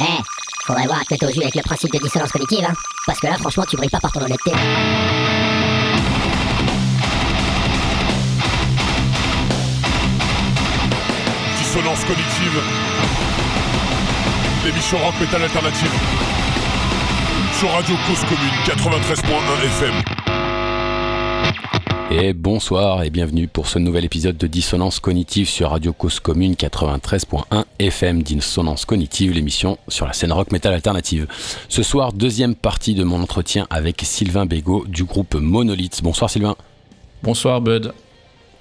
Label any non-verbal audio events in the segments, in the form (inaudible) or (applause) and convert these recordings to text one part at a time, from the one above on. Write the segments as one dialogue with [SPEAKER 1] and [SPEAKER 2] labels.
[SPEAKER 1] Eh, faudrait voir à tête aux yeux avec le principe de dissonance cognitive, hein. Parce que là, franchement, tu brilles pas par ton honnêteté.
[SPEAKER 2] Dissonance cognitive. L'émission rock metal alternative. Sur Radio Cause Commune 93.1 FM.
[SPEAKER 3] Et bonsoir et bienvenue pour ce nouvel épisode de Dissonance Cognitive sur Radio Cause Commune 93.1 FM. Dissonance Cognitive, l'émission sur la scène rock metal alternative. Ce soir, deuxième partie de mon entretien avec Sylvain Bégaud du groupe Monolith. Bonsoir Sylvain.
[SPEAKER 4] Bonsoir Bud.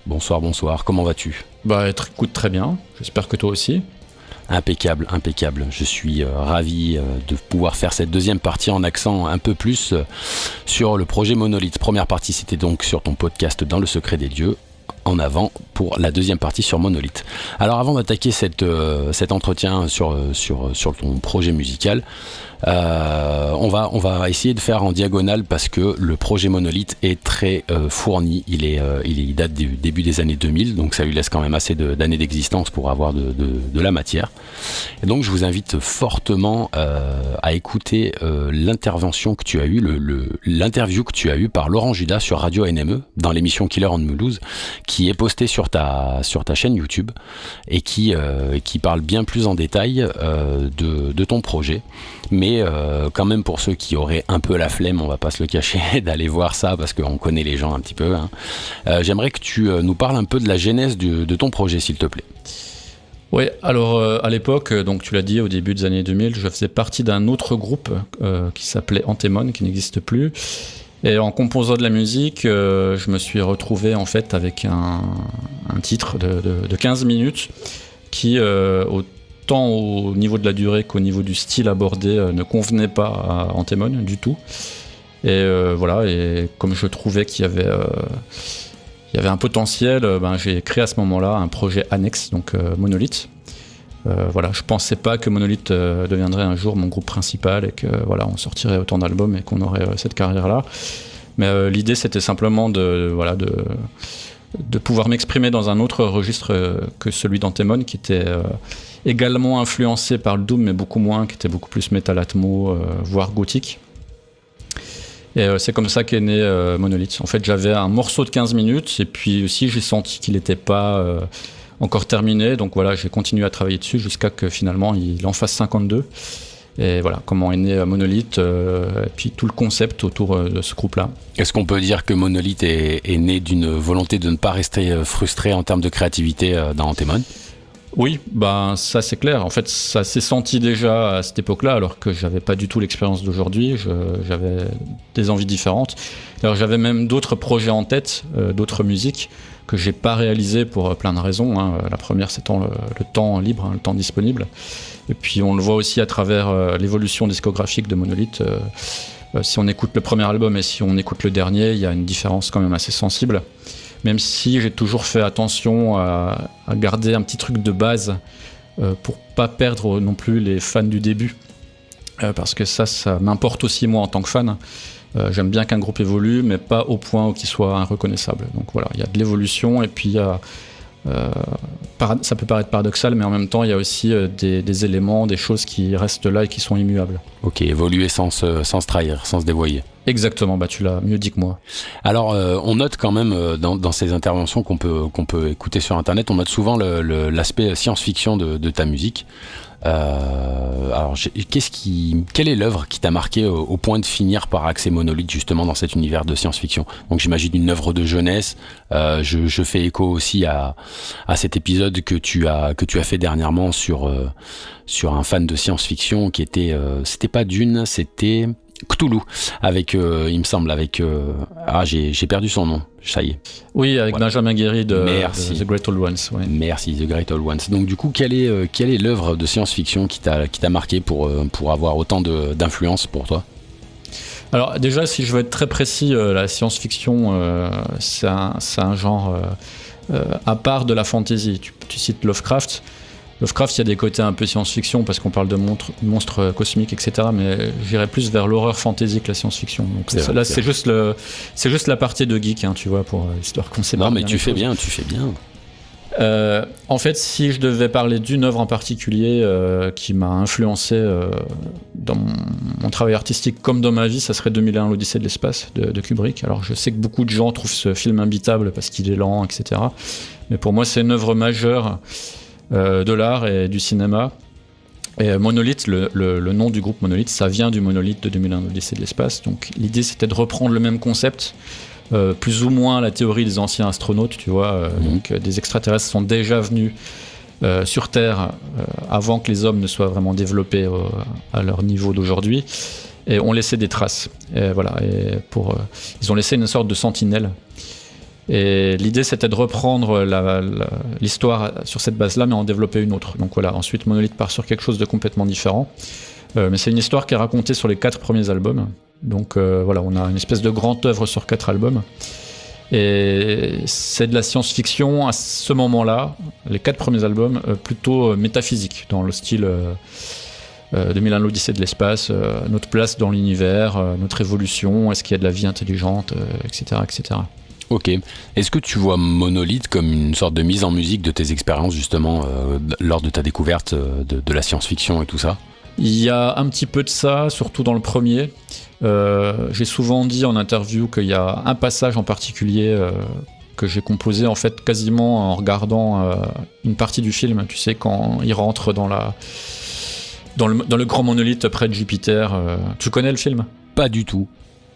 [SPEAKER 3] Bonsoir, bonsoir. Comment vas-tu?
[SPEAKER 4] Bah écoute très bien. J'espère que toi aussi.
[SPEAKER 3] Impeccable, impeccable. Je suis euh, ravi euh, de pouvoir faire cette deuxième partie en accent un peu plus euh, sur le projet Monolith. Première partie, c'était donc sur ton podcast Dans le secret des dieux. En avant pour la deuxième partie sur Monolith. Alors avant d'attaquer cet entretien sur, ton projet musical, on, va, on va essayer de faire en diagonale parce que le projet Monolith est très euh, fourni. Il, est, euh, il, date du début des années 2000, donc ça lui laisse quand même assez d'années d'existence pour avoir de, de, la matière. Donc je vous invite fortement à écouter l'intervention que tu as eue, l'interview que tu as eue par Laurent Judas sur Radio NME dans l'émission Killer on Mulhouse, qui est postée sur ta, sur ta chaîne YouTube et qui, qui parle bien plus en détail de, de ton projet. Mais euh, quand même pour ceux qui auraient un peu la flemme, on va pas se le cacher, (laughs) d'aller voir ça parce qu'on connaît les gens un petit peu. Hein. Euh, j'aimerais que tu euh, nous parles un peu de la genèse de ton projet, s'il te plaît.
[SPEAKER 4] Oui, alors à l'époque, donc tu l'as dit, au début des années 2000, je faisais partie d'un autre groupe qui s'appelait Antemon, qui n'existe plus. Et en composant de la musique, je me suis retrouvé en fait avec un, titre de, 15 minutes qui, au tant au niveau de la durée qu'au niveau du style abordé, euh, ne convenait pas à Antemon du tout. Et euh, voilà, et comme je trouvais qu'il y avait, euh, il y avait un potentiel, ben, j'ai créé à ce moment-là un projet annexe, donc Monolith. voilà, je pensais pas que Monolith deviendrait un jour mon groupe principal et que voilà, on sortirait autant d'albums et qu'on aurait cette carrière-là. Mais l'idée, c'était simplement de, voilà, de, pouvoir m'exprimer dans un autre registre que celui d'Antemon, qui était également influencé par le Doom, mais beaucoup moins, qui était beaucoup plus metal atmo, euh, voire gothique. Et euh, c'est comme ça qu'est né euh, Monolith. En fait, j'avais un morceau de 15 minutes, et puis aussi j'ai senti qu'il n'était pas encore terminé, donc voilà, j'ai continué à travailler dessus jusqu'à que finalement il en fasse 52. Et voilà, comment est né Monolith, et puis tout le concept autour de ce groupe-là.
[SPEAKER 3] Est-ce qu'on peut dire que Monolith est, est né d'une volonté de ne pas rester frustré en termes de créativité dans Antemon?
[SPEAKER 4] Oui, ben ça c'est clair. En fait, ça s'est senti déjà à cette époque-là, alors que j'avais pas du tout l'expérience d'aujourd'hui. J'avais des envies différentes. Alors j'avais même d'autres projets en tête, euh, d'autres musiques que j'ai pas réalisées pour euh, plein de raisons. Hein. La première, c'est le, le, temps libre, hein, le temps disponible. Et puis on le voit aussi à travers euh, l'évolution discographique de Monolith. si on écoute le premier album et si on écoute le dernier, il y a une différence quand même assez sensible même si j'ai toujours fait attention à, garder un petit truc de base euh, pour pas perdre non plus les fans du début. Euh, parce que ça, ça m'importe aussi moi en tant que fan. Euh, j'aime bien qu'un groupe évolue, mais pas au point où qu'il soit reconnaissable. Donc voilà, il y a de l'évolution et puis il y a ça peut paraître paradoxal, mais en même temps, il y a aussi euh, des, éléments, des choses qui restent là et qui sont immuables.
[SPEAKER 3] Ok, évoluer sans se, sans trahir, sans se dévoyer.
[SPEAKER 4] Exactement, bah tu l'as mieux dit que moi.
[SPEAKER 3] Alors, euh, on note quand même dans, ces interventions qu'on peut, qu'on peut écouter sur Internet, on note souvent l'aspect science-fiction de, ta musique. Euh, alors, qu'est-ce qui, quelle est l'œuvre qui t'a marqué au, point de finir par accès monolithe justement dans cet univers de science-fiction? Donc, j'imagine une œuvre de jeunesse. Euh, je, je, fais écho aussi à, à cet épisode que tu as que tu as fait dernièrement sur euh, sur un fan de science-fiction qui était, euh, c'était pas Dune, c'était Cthulhu, avec, euh, il me semble, avec. Euh, ah, j'ai perdu son nom, ça y est.
[SPEAKER 4] Oui, avec Benjamin Guéry de, The Great Old Ones.
[SPEAKER 3] Merci, The Great Old Ones. Donc, du coup, quelle est, euh, quelle est l'œuvre de science-fiction qui t'a marqué pour, pour avoir autant d'influence pour toi?
[SPEAKER 4] Alors, déjà, si je veux être très précis, la science-fiction, c'est un, un, genre à part de la fantasy. Tu, tu cites Lovecraft. Lovecraft, il y a des côtés un peu science-fiction parce qu'on parle de monstres, cosmiques, etc. Mais j'irais plus vers l'horreur fantasy que la science-fiction. Donc là, c'est juste le, c'est juste la partie de geek, hein, tu vois, pour euh, histoire qu'on sait.
[SPEAKER 3] Non, mais tu fais bien, tu fais bien.
[SPEAKER 4] Euh, en fait, si je devais parler d'une œuvre en particulier euh, qui m'a influencé euh, dans mon, travail artistique comme dans ma vie, ça serait 2001, l'Odyssée de l'espace de, Kubrick. Alors, je sais que beaucoup de gens trouvent ce film imbitable parce qu'il est lent, etc. Mais pour moi, c'est une œuvre majeure de l'art et du cinéma. Et Monolith, le, le, nom du groupe Monolith, ça vient du Monolith de 2001, l'Odyssée de l'espace. Donc, l'idée, c'était de reprendre le même concept euh, plus ou moins la théorie des anciens astronautes, tu vois. Euh, mhm. Donc, euh, des extraterrestres sont déjà venus sur Terre avant que les hommes ne soient vraiment développés à leur niveau d'aujourd'hui et ont laissé des traces. Et voilà, et pour, ils ont laissé une sorte de sentinelle. Et l'idée, c'était de reprendre l'histoire sur cette base-là, mais en développer une autre. Donc voilà, ensuite, Monolith part sur quelque chose de complètement différent. mais c'est une histoire qui est racontée sur les quatre premiers albums. Donc euh, voilà, on a une espèce de grande œuvre sur quatre albums. Et c'est de la science-fiction à ce moment-là, les quatre premiers albums, euh, plutôt euh, métaphysique, dans le style 2001 l'Odyssée de l'espace, notre place dans l'univers, notre évolution, est-ce qu'il y a de la vie intelligente, etc., etc.
[SPEAKER 3] Ok. Est-ce que tu vois Monolith comme une sorte de mise en musique de tes expériences justement lors de ta découverte de la science-fiction et tout ça?
[SPEAKER 4] Il y a un petit peu de ça, surtout dans le premier. Euh, j'ai souvent dit en interview qu'il y a un passage en particulier euh, que j'ai composé en fait quasiment en regardant euh, une partie du film. Tu sais quand il rentre dans la dans le, dans le grand monolithe près de Jupiter. tu connais le film?
[SPEAKER 3] Pas du tout.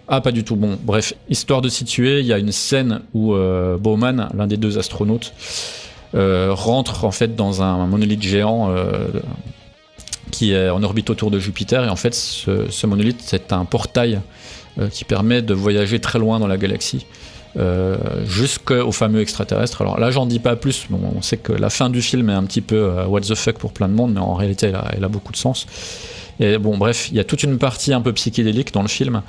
[SPEAKER 4] Ah, pas du tout. Bon, bref, histoire de situer, il y a une scène où Bowman, l'un des deux astronautes, rentre en fait dans un monolithe géant qui est en orbite autour de Jupiter. Et en fait, ce, monolithe, c'est un portail euh, qui permet de voyager très loin dans la galaxie. Euh, jusqu'au fameux extraterrestre. Alors là, j'en dis pas plus. on sait que la fin du film est un petit peu euh, what the fuck pour plein de monde, mais en réalité, elle a, beaucoup de sens. Et bon, bref, il y a toute une partie un peu psychédélique dans le film.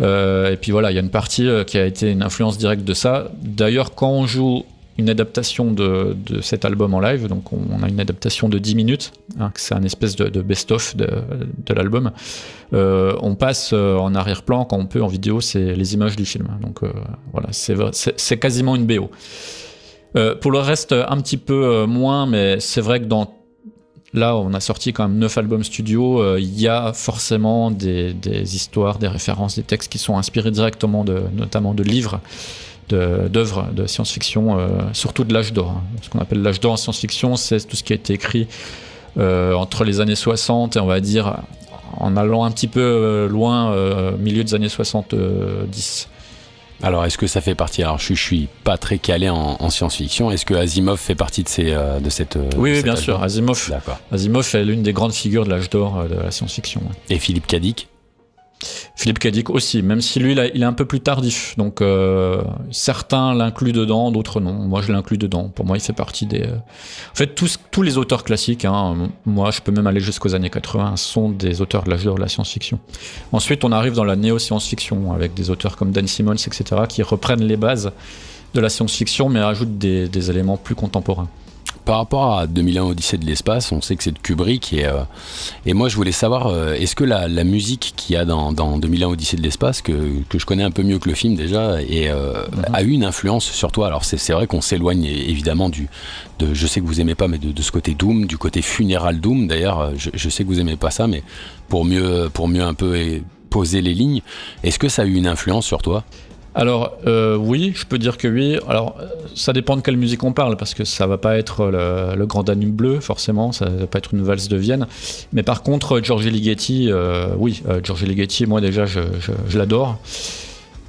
[SPEAKER 4] Et puis voilà, il y a une partie qui a été une influence directe de ça. D'ailleurs, quand on joue une adaptation de, cet album en live. Donc on, a une adaptation de 10 minutes, hein, c'est un espèce de, best-of de, l'album. Euh, on passe euh, en arrière-plan quand on peut en vidéo, c'est les images du film. Donc euh, voilà, c'est quasiment une BO. pour le reste, un petit peu moins, mais c'est vrai que dans Là, on a sorti quand même 9 albums studio. Il y a forcément des, histoires, des références, des textes qui sont inspirés directement de, notamment de livres d'œuvres de, science-fiction, euh, surtout de l'âge d'or. Hein. Ce qu'on appelle l'âge d'or en science-fiction, c'est tout ce qui a été écrit euh, entre les années 60 et on va dire en allant un petit peu euh, loin, milieu des années 70.
[SPEAKER 3] Alors, est-ce que ça fait partie Alors, je, je suis pas très calé en, science-fiction. Est-ce que Asimov fait partie de, ces, de cette.
[SPEAKER 4] Oui, bien sûr. Asimov, Asimov est l'une des grandes figures de l'âge d'or de la science-fiction.
[SPEAKER 3] Et Philippe Cadic
[SPEAKER 4] Philippe Cadic aussi, même si lui, il est un peu plus tardif. Donc, euh, certains l'incluent dedans, d'autres non. Moi, je l'inclus dedans. Pour moi, il fait partie des. Euh, en fait, tous, tous les auteurs classiques, hein, moi, je peux même aller jusqu'aux années 80, sont des auteurs de de la science-fiction. Ensuite, on arrive dans la néo-science-fiction, avec des auteurs comme Dan Simmons, etc., qui reprennent les bases de la science-fiction, mais rajoutent des éléments plus contemporains
[SPEAKER 3] par rapport à 2001 Odyssée de l'espace, on sait que c'est de Kubrick et, euh, et moi je voulais savoir, euh, est-ce que la, musique qu'il y a dans, dans 2001 Odyssée de l'espace, que, que, je connais un peu mieux que le film déjà, et, euh, mhm. a eu une influence sur toi? Alors c'est vrai qu'on s'éloigne évidemment du, de, je sais que vous aimez pas, mais de, ce côté Doom, du côté funéral Doom d'ailleurs, je, je, sais que vous aimez pas ça, mais pour mieux, pour mieux un peu poser les lignes, est-ce que ça a eu une influence sur toi?
[SPEAKER 4] Alors euh, oui, je peux dire que oui. Alors ça dépend de quelle musique on parle, parce que ça va pas être le, Grand Danube bleu, forcément, ça va pas être une valse de Vienne. Mais par contre, Giorgio Ligeti, euh, oui, euh, Ligeti, moi déjà, je, l'adore.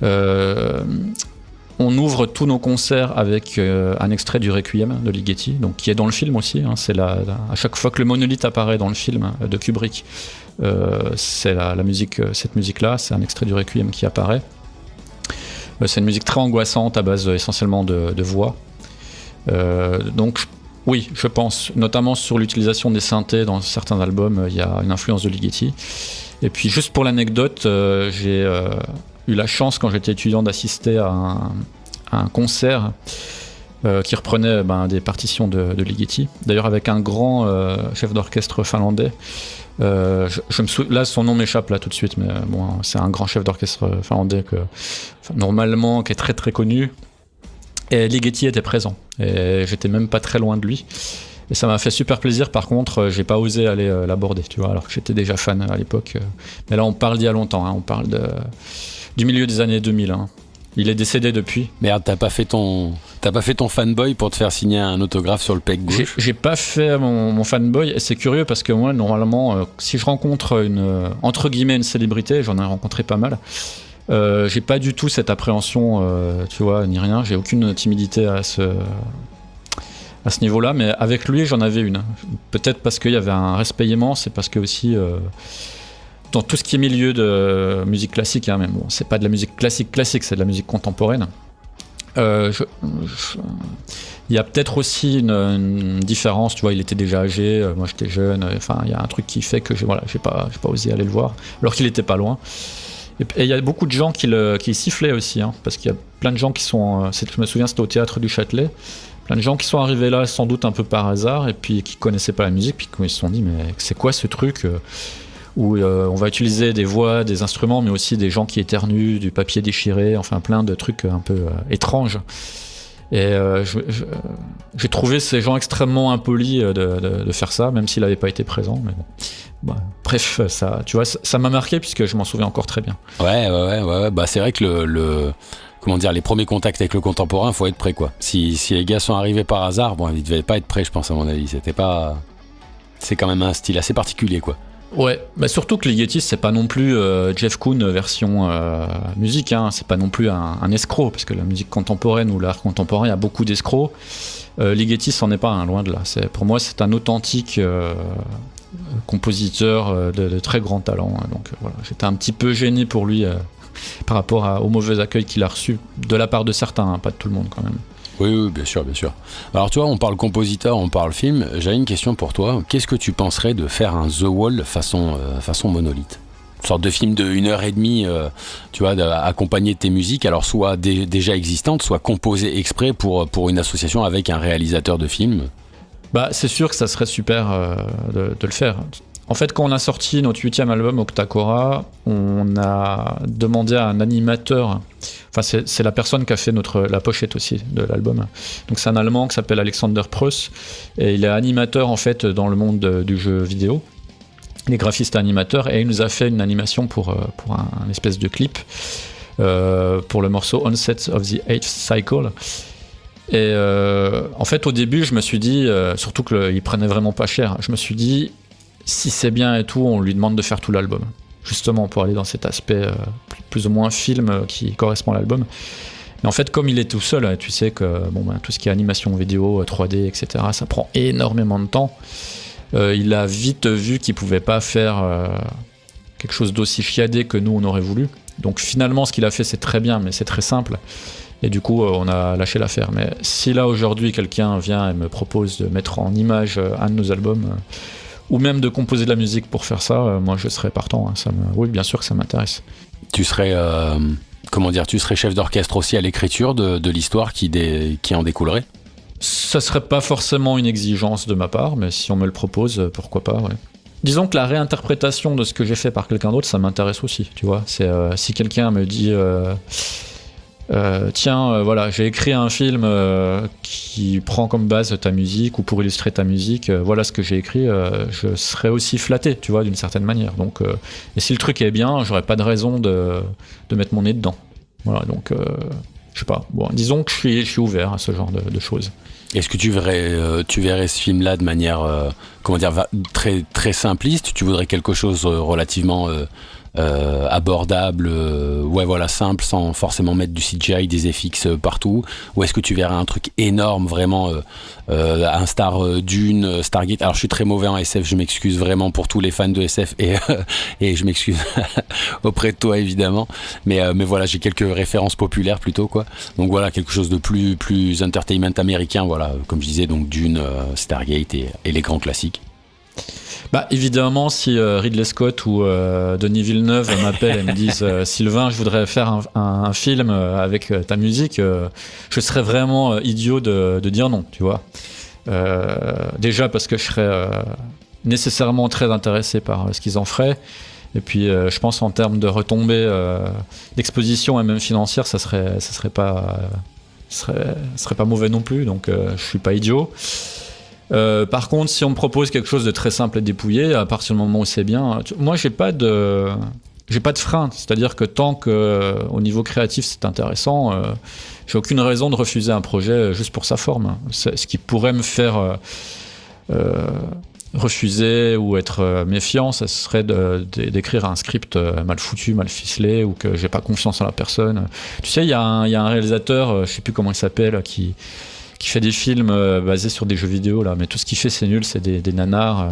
[SPEAKER 4] on ouvre tous nos concerts avec un extrait du Requiem de Ligeti, donc qui est dans le film aussi. Hein. c'est à chaque fois que le monolithe apparaît dans le film de Kubrick, c'est la, musique, cette musique-là, c'est un extrait du Requiem qui apparaît. Euh, c'est une musique très angoissante à base essentiellement de, voix. Euh, donc oui, je pense, notamment sur l'utilisation des synthés dans certains albums, il y a une influence de Ligeti. Et puis juste pour l'anecdote, euh, j'ai eu la chance quand j'étais étudiant d'assister à, un concert qui reprenait ben, des partitions de, de Ligeti. D'ailleurs avec un grand chef d'orchestre finlandais euh, je, me Là, son nom m'échappe là tout de suite, mais euh, bon, c'est un grand chef d'orchestre finlandais que, normalement, qui est très très connu. Et Ligeti était présent. Et j'étais même pas très loin de lui. Et ça m'a fait super plaisir. Par contre, j'ai pas osé aller l'aborder, tu vois, alors que j'étais déjà fan à l'époque. Mais là, on parle d'il y a longtemps. Hein. on parle du milieu des années 2000. Il est décédé depuis.
[SPEAKER 3] Merde, t'as pas fait ton, t'as pas fait ton fanboy pour te faire signer un autographe sur le pec gauche
[SPEAKER 4] J'ai pas fait mon, fanboy et c'est curieux parce que moi, normalement, euh, si je rencontre une euh, entre guillemets une célébrité, j'en ai rencontré pas mal. Euh, j'ai pas du tout cette appréhension, tu vois, ni rien. J'ai aucune timidité à ce à ce niveau-là, mais avec lui, j'en avais une. Peut-être parce qu'il y avait un respect immense, c'est parce que aussi dans tout ce qui est milieu de musique classique, hein, même bon, c'est pas de la musique classique classique, c'est de la musique contemporaine. Euh, il y a peut-être aussi une, différence, tu vois, il était déjà âgé, euh, moi j'étais jeune, euh, enfin il y a un truc qui fait que voilà, j'ai pas, pas osé aller le voir, alors qu'il était pas loin. Et il y a beaucoup de gens qui, le, qui sifflaient aussi, hein, parce qu'il y a plein de gens qui sont, je me souviens c'était au théâtre du Châtelet, plein de gens qui sont arrivés là sans doute un peu par hasard, et puis qui connaissaient pas la musique, puis qui se sont dit mais c'est quoi ce truc où euh, on va utiliser des voix, des instruments, mais aussi des gens qui éternuent, du papier déchiré, enfin plein de trucs un peu euh, étranges. Et euh, j'ai trouvé ces gens extrêmement impolis de, faire ça, même s'il n'avait pas été présent. Mais bon. Bah, bref, ça, tu vois, ça m'a marqué puisque je m'en souviens encore très bien.
[SPEAKER 3] Ouais, ouais, ouais. Bah, c'est vrai que le, comment dire, les premiers contacts avec le contemporain, faut être prêt, quoi. Si, si les gars sont arrivés par hasard, bon, ils devaient pas être prêts, je pense, à mon avis. C'était pas, c'est quand même un style assez particulier, quoi.
[SPEAKER 4] Ouais, surtout que les c'est pas non plus euh, Jeff Koons version euh, musique, hein. c'est pas non plus un, escroc, parce que la musique contemporaine ou l'art contemporain, y a beaucoup d'escrocs. Euh, Ligeti, c'en est pas loin de là. Pour moi, c'est un authentique euh, compositeur de, très grand talent. Hein. donc voilà, j'étais un petit peu gêné pour lui (laughs) par rapport au mauvais accueil qu'il a reçu de la part de certains, hein, pas de tout le monde quand même.
[SPEAKER 3] Oui, bien sûr, bien sûr. Alors, tu vois, on parle compositeur, on parle film. J'ai une question pour toi. Qu'est-ce que tu penserais de faire un The Wall façon, euh, façon monolithe? Une sorte de film de 1 heure et demie, euh, tu vois, accompagné de tes musiques, alors soit déjà existantes, soit composées exprès pour, pour une association avec un réalisateur de film?
[SPEAKER 4] Bah, c'est sûr que ça serait super euh, de, le faire. En fait, quand on a sorti notre huitième album, Octacora, on a demandé à un animateur, enfin c'est la personne qui a fait notre, la pochette aussi de l'album. Donc c'est un Allemand qui s'appelle Alexander Preuss, et il est animateur en fait dans le monde du jeu vidéo. Il est graphiste animateur, et il nous a fait une animation pour, euh, pour un, espèce de clip euh, pour le morceau Onset of the Eighth Cycle. Et euh, en fait, au début, je me suis dit, surtout qu'il prenait vraiment pas cher, je me suis dit, si c'est bien et tout, on lui demande de faire tout l'album. Justement, pour aller dans cet aspect euh, plus ou moins film euh, qui correspond à l'album. Mais en fait, comme il est tout seul, hein, tu sais que bon, ben, tout ce qui est animation vidéo, 3D, etc., ça prend énormément de temps. Euh, il a vite vu qu'il pouvait pas faire quelque chose d'aussi chiadé que nous on aurait voulu. Donc finalement, ce qu'il a fait, c'est très bien, mais c'est très simple. Et du coup, on a lâché l'affaire. Mais si là aujourd'hui quelqu'un vient et me propose de mettre en image un de nos albums, ou même de composer de la musique pour faire ça, euh, moi je serais partant. Hein. Ça Oui, bien sûr que ça m'intéresse.
[SPEAKER 3] Tu serais, euh, comment dire, tu serais chef d'orchestre aussi à l'écriture de, l'histoire qui, qui en découlerait?
[SPEAKER 4] Ça serait pas forcément une exigence de ma part, mais si on me le propose, euh, pourquoi pas, Disons que la réinterprétation de ce que j'ai fait par quelqu'un d'autre, ça m'intéresse aussi, tu vois. C'est si quelqu'un me dit euh, tiens, euh, voilà, j'ai écrit un film euh, qui prend comme base ta musique ou pour illustrer ta musique, voilà ce que j'ai écrit, je serais aussi flatté, tu vois, d'une certaine manière. Donc, et si le truc est bien, j'aurais pas de raison de, mettre mon nez dedans. Voilà, donc, je sais pas. Bon, disons que je suis, ouvert à ce genre de, choses.
[SPEAKER 3] Est-ce que tu verrais, tu verrais ce film-là de manière, comment dire, très, très simpliste? Tu voudrais quelque chose relativement euh, abordable, euh, ouais voilà simple, sans forcément mettre du CGI, des FX euh, partout Ou est-ce que tu verrais un truc énorme, vraiment un star d'une Stargate? Alors je suis très mauvais en SF, je m'excuse vraiment pour tous les fans de SF et, (laughs) et je m'excuse (laughs) auprès de toi évidemment. Mais, mais voilà, j'ai quelques références populaires plutôt quoi. Donc voilà, quelque chose de plus, plus entertainment américain, voilà, comme je disais, donc d'une Stargate et, et les grands classiques.
[SPEAKER 4] Bah évidemment, si euh, Ridley Scott ou euh, Denis Villeneuve m'appellent et me disent euh, (laughs) Sylvain, je voudrais faire un, film avec ta musique, je serais vraiment idiot de, dire non, tu vois. déjà parce que je serais nécessairement très intéressé par ce qu'ils en feraient. Et puis, je pense en termes de retombées d'exposition et même financière, ça serait, ça serait pas serait, serait pas mauvais non plus, donc je suis pas idiot. Euh, par contre, si on me propose quelque chose de très simple et dépouillé, à partir du moment où c'est bien, moi j'ai pas de j'ai pas de frein, c'est-à-dire que tant que euh, au niveau créatif c'est intéressant, euh, j'ai aucune raison de refuser un projet juste pour sa forme. Ce qui pourrait me faire refuser ou être méfiant, ça serait d'écrire un script mal foutu, mal ficelé, ou que j'ai pas confiance en la personne. Tu sais, il y, y a un réalisateur, je sais plus comment il s'appelle, qui, qui fait des films euh, basés sur des jeux vidéo, là, mais tout ce qu'il fait, c'est nul, c'est des, des nanars. euh.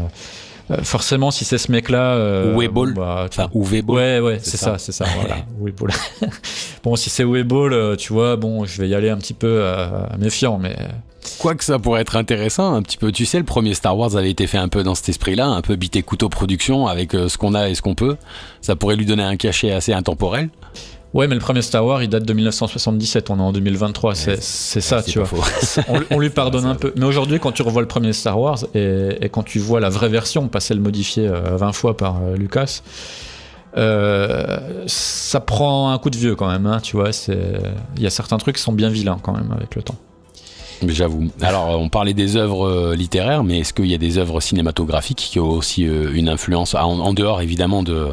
[SPEAKER 4] Euh, forcément, si c'est ce mec-là.
[SPEAKER 3] Weeball.
[SPEAKER 4] bon, bah, tu
[SPEAKER 3] Enfin, ou.
[SPEAKER 4] Ouais, ouais,
[SPEAKER 3] c'est
[SPEAKER 4] c'est
[SPEAKER 3] ça.
[SPEAKER 4] ça, c'est ça, (laughs) voilà. Weeball. (laughs) bon, si c'est Weeball, tu vois, bon, je vais y aller un petit peu méfiant, mais.
[SPEAKER 3] Quoique ça pourrait être intéressant, un petit peu. Tu sais, le premier Star Wars avait été fait un peu dans cet esprit-là, un peu bité couteau production avec ce qu'on a et ce qu'on peut. Ça pourrait lui donner un cachet assez intemporel.
[SPEAKER 4] Ouais, mais le premier Star Wars, il date de 1977, on est en 2023, c'est
[SPEAKER 3] Ouais,
[SPEAKER 4] c'est ça,
[SPEAKER 3] C'est
[SPEAKER 4] tu vois. (laughs) (laughs) On, on lui pardonne un peu. Mais aujourd'hui, quand tu revois le premier Star Wars et, et quand tu vois la vraie version, pas celle modifiée euh, 20 fois par euh, Lucas, euh, ça prend un coup de vieux quand même, hein, tu vois. Il y a certains trucs qui sont bien vilains quand même avec le temps.
[SPEAKER 3] J'avoue. Alors, euh, on parlait des œuvres euh, littéraires, mais est-ce qu'il y a des œuvres cinématographiques qui ont aussi euh, une influence, ah, en, en dehors évidemment de,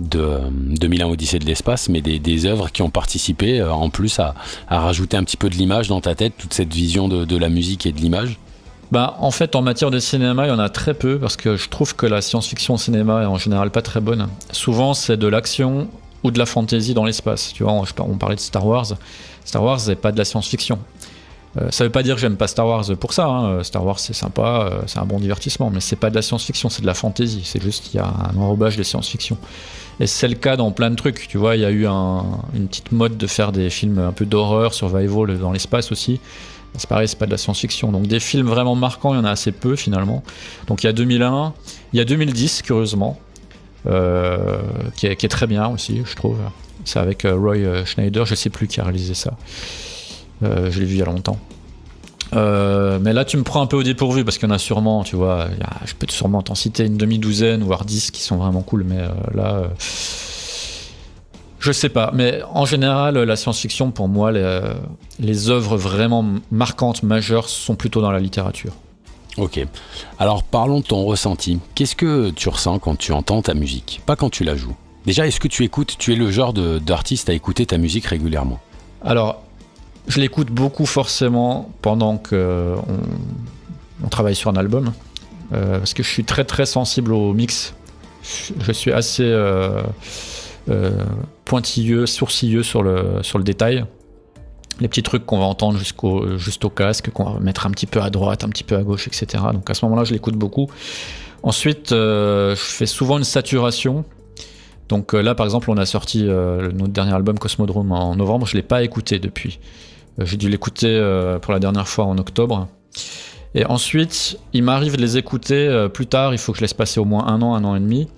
[SPEAKER 3] de euh, 2001 Odyssée de l'espace, mais des, œuvres qui ont participé euh, en plus à, rajouter un petit peu de l'image dans ta tête, toute cette vision de, la musique et de l'image?
[SPEAKER 4] Bah, en fait, en matière de cinéma, il y en a très peu parce que je trouve que la science-fiction au cinéma est en général pas très bonne. Souvent, c'est de l'action ou de la fantasy dans l'espace. Tu vois, on, on parlait de Star Wars. Star Wars, c'est pas de la science-fiction. Euh, ça veut pas dire que j'aime pas Star Wars pour ça. hein. Star Wars, c'est sympa, euh, c'est un bon divertissement, mais c'est pas de la science-fiction, c'est de la fantasy. C'est juste qu'il y a un enrobage de science-fiction. Et c'est le cas dans plein de trucs. Tu vois, il y a eu un- une petite mode de faire des films un peu d'horreur, survival dans l'espace aussi. C'est pareil, c'est pas de la science-fiction. Donc des films vraiment marquants, il y en a assez peu finalement. Donc il y a 2001, il y a 2010, curieusement, euh, qui, est, très bien aussi, je trouve. C'est avec euh, Roy euh, Schneider, je sais plus qui a réalisé ça. Euh, je l'ai vu il y a longtemps. Euh, mais là, tu me prends un peu au dépourvu parce qu'il y en a sûrement, tu vois, a- je peux sûrement t'en citer une demi-douzaine, voire dix qui sont vraiment cool, mais euh, là, euh, je sais pas. Mais en général, la science-fiction, pour moi, les, les œuvres vraiment marquantes, majeures, sont plutôt dans la littérature.
[SPEAKER 3] Ok. Alors parlons de ton ressenti. Qu'est-ce que tu ressens quand tu entends ta musique? Pas quand tu la joues. Déjà, est-ce que tu écoutes Tu es le genre d'artiste à écouter ta musique régulièrement?
[SPEAKER 4] Alors, je l'écoute beaucoup forcément pendant que on, on travaille sur un album, euh, parce que je suis très très sensible au mix. Je, suis assez euh, euh, pointilleux, sourcilleux sur le, sur le détail. Les petits trucs qu'on va entendre jusqu'au juste au casque, qu'on va mettre un petit peu à droite, un petit peu à gauche, etc. Donc à ce moment-là, je l'écoute beaucoup. Ensuite, euh, je fais souvent une saturation. Donc euh, là, par exemple, on a sorti euh, notre dernier album Cosmodrome en novembre. Je l'ai pas écouté depuis. J'ai dû l'écouter euh, pour la dernière fois en octobre. Et ensuite, il m'arrive de les écouter euh, plus tard. Il faut que je laisse passer au moins un an, un an et demi.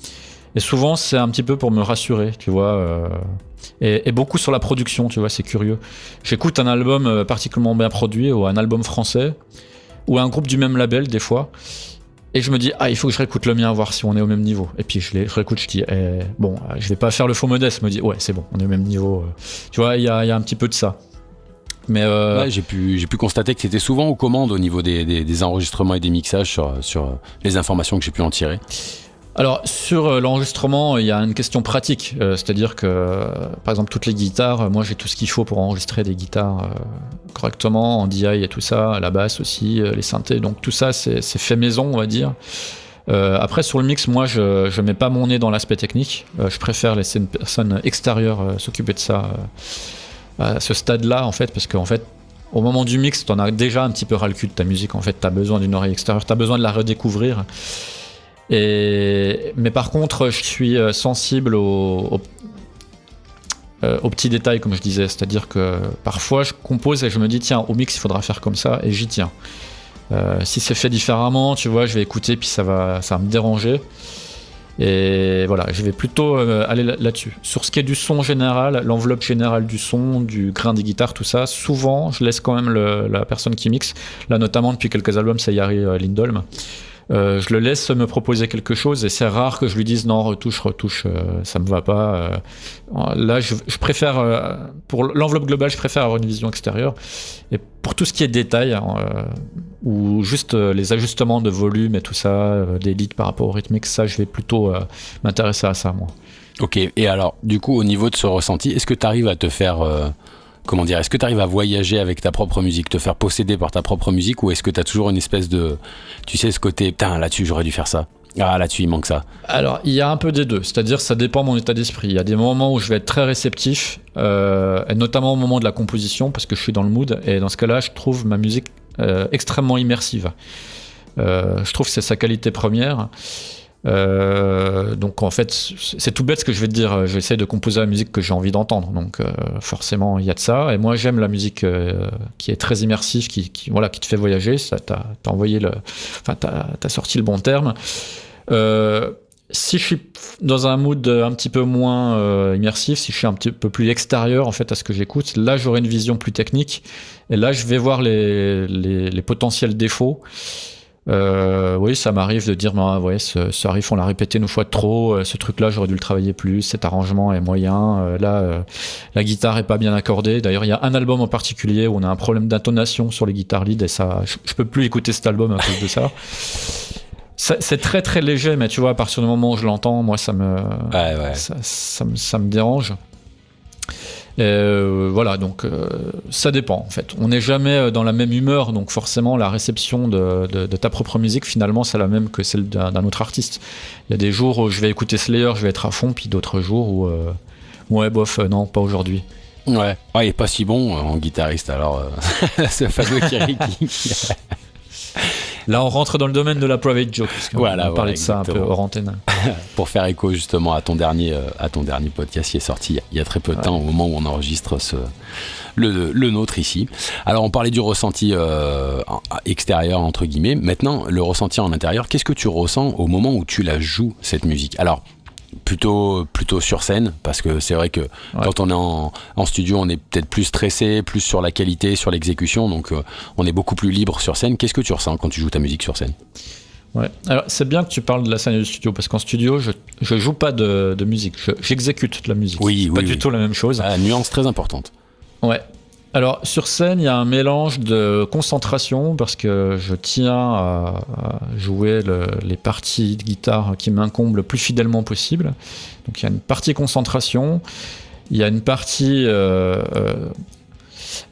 [SPEAKER 4] Et souvent, c'est un petit peu pour me rassurer, tu vois. euh, et, beaucoup sur la production, tu vois, c'est curieux. J'écoute un album particulièrement bien produit ou un album français ou un groupe du même label des fois. Et je me dis, ah, il faut que je réécoute le mien, voir si on est au même niveau. Et puis je, les, réécoute, je dis, eh, bon, je vais pas faire le faux modeste. Je me dis, ouais, c'est bon, on est au même niveau. Tu vois, il y a un petit peu de ça. Mais euh,
[SPEAKER 3] Ouais, j'ai pu, j'ai pu constater que c'était souvent aux commandes au niveau des, des- des enregistrements et des mixages sur, sur les informations que j'ai pu en tirer.
[SPEAKER 4] Alors sur euh, l'enregistrement, il y a une question pratique, Euh, c'est-à-dire que euh, par exemple toutes les guitares, euh, moi j'ai tout ce qu'il faut pour enregistrer des guitares euh, correctement en DI et tout ça, la basse aussi, euh, les synthés, donc tout ça c'est fait maison on va dire. Euh, après sur le mix, moi je je mets pas mon nez dans l'aspect technique, Euh, je préfère laisser une personne extérieure euh, s'occuper de ça euh, à ce stade-là en fait, parce qu'en fait au moment du mix, t'en as déjà un petit peu ras le cul de ta musique. En fait, t'as besoin d'une oreille extérieure, t'as besoin de la redécouvrir. Et, mais par contre, je suis euh, sensible euh, aux petits détails, comme je disais. C'est-à-dire que parfois, je compose et je me dis, tiens, au mix, il faudra faire comme ça, et j'y tiens. Euh, si c'est fait différemment, tu vois, je vais écouter, puis ça va, ça va me déranger. Et voilà, je vais plutôt euh, aller là- là-dessus. Sur ce qui est du son général, l'enveloppe générale du son, du grain des guitares, tout ça, souvent, je laisse quand même la personne qui mixe. Là, notamment, depuis quelques albums, c'est Yari euh, Lindholm. Euh, je le laisse me proposer quelque chose et c'est rare que je lui dise non, retouche, retouche, euh, ça me va pas. Euh. là, je, préfère, pour l'enveloppe globale, je préfère avoir une vision extérieure. Et pour tout ce qui est détail, hein, ou juste les ajustements de volume et tout ça, des par rapport au rythmique, ça, je vais plutôt m'intéresser à ça, moi.
[SPEAKER 3] Ok, et alors, du coup, au niveau de ce ressenti, est-ce que tu arrives à te faire comment dire, est-ce que tu arrives à voyager avec ta propre musique, te faire posséder par ta propre musique, ou est-ce que tu as toujours une espèce de, tu sais, ce côté, putain, là-dessus, j'aurais dû faire ça. Ah, là-dessus, il manque ça.
[SPEAKER 4] Alors, il y a un peu des deux. C'est-à-dire, ça dépend de mon état d'esprit. Il y a des moments où je vais être très réceptif, euh, notamment au moment de la composition, parce que je suis dans le mood. Et dans ce cas-là, je trouve ma musique euh, extrêmement immersive. Euh, je trouve que c'est sa qualité première. Euh, donc en fait, c'est tout bête ce que je vais te dire. J'essaie de composer la musique que j'ai envie d'entendre. Donc euh, forcément, il y a de ça. Et moi, j'aime la musique euh, qui est très immersive, qui, voilà, qui te fait voyager. Ça, t'as as envoyé le, enfin, t'as as sorti le bon terme. si je suis dans un mood un petit peu moins immersif, si je suis un petit peu plus extérieur en fait à ce que j'écoute, là j'aurai une vision plus technique et là je vais voir les potentiels défauts euh, oui, ça m'arrive de dire, bah, ouais, ce, ce, riff, on l'a répété une fois de trop, euh, ce truc-là, j'aurais dû le travailler plus, cet arrangement est moyen, euh, là, la guitare est pas bien accordée. D'ailleurs, il y a un album en particulier où on a un problème d'intonation sur les guitares lead et ça, je, peux plus écouter cet album à cause de ça. C'est très très léger, mais tu vois, à partir du moment où je l'entends, moi, ça me, Ça, ça, me, ça me dérange. Euh, voilà, donc euh, ça dépend en fait. On n'est jamais euh, dans la même humeur, donc forcément la réception de, ta propre musique finalement c'est la même que celle d'un autre artiste. Il y a des jours où je vais écouter Slayer, je vais être à fond, puis d'autres jours où ouais bof non pas aujourd'hui.
[SPEAKER 3] Ouais, ouais, il est pas si bon en guitariste alors (laughs) ce fameux qui, (laughs)
[SPEAKER 4] Là, on rentre dans le domaine de la private joke. Voilà, on va parler de ça un peu hors antenne. (laughs)
[SPEAKER 3] Pour faire écho justement à ton dernier, euh, à ton dernier podcast qui est sorti il y a très peu de temps, au moment où on enregistre ce, le, nôtre ici. Alors, on parlait du ressenti euh, extérieur, entre guillemets. Maintenant, le ressenti en intérieur, qu'est-ce que tu ressens au moment où tu la joues, cette musique? Alors, plutôt plutôt sur scène parce que c'est vrai que quand on est en, studio on est peut-être plus stressé plus sur la qualité sur l'exécution donc euh, on est beaucoup plus libre sur scène qu'est-ce que tu ressens quand tu joues ta musique sur scène?
[SPEAKER 4] Ouais. Alors c'est bien que tu parles de la scène du studio parce qu'en studio je, je joue pas de, musique, j'exécute de la musique.
[SPEAKER 3] Oui,
[SPEAKER 4] oui, pas du tout la même chose.
[SPEAKER 3] Ah, nuance très importante.
[SPEAKER 4] Ouais. Alors sur scène, il y a un mélange de concentration parce que je tiens à, jouer les parties de guitare qui m'incombent le plus fidèlement possible. Donc il y a une partie concentration, il y a une partie... Euh,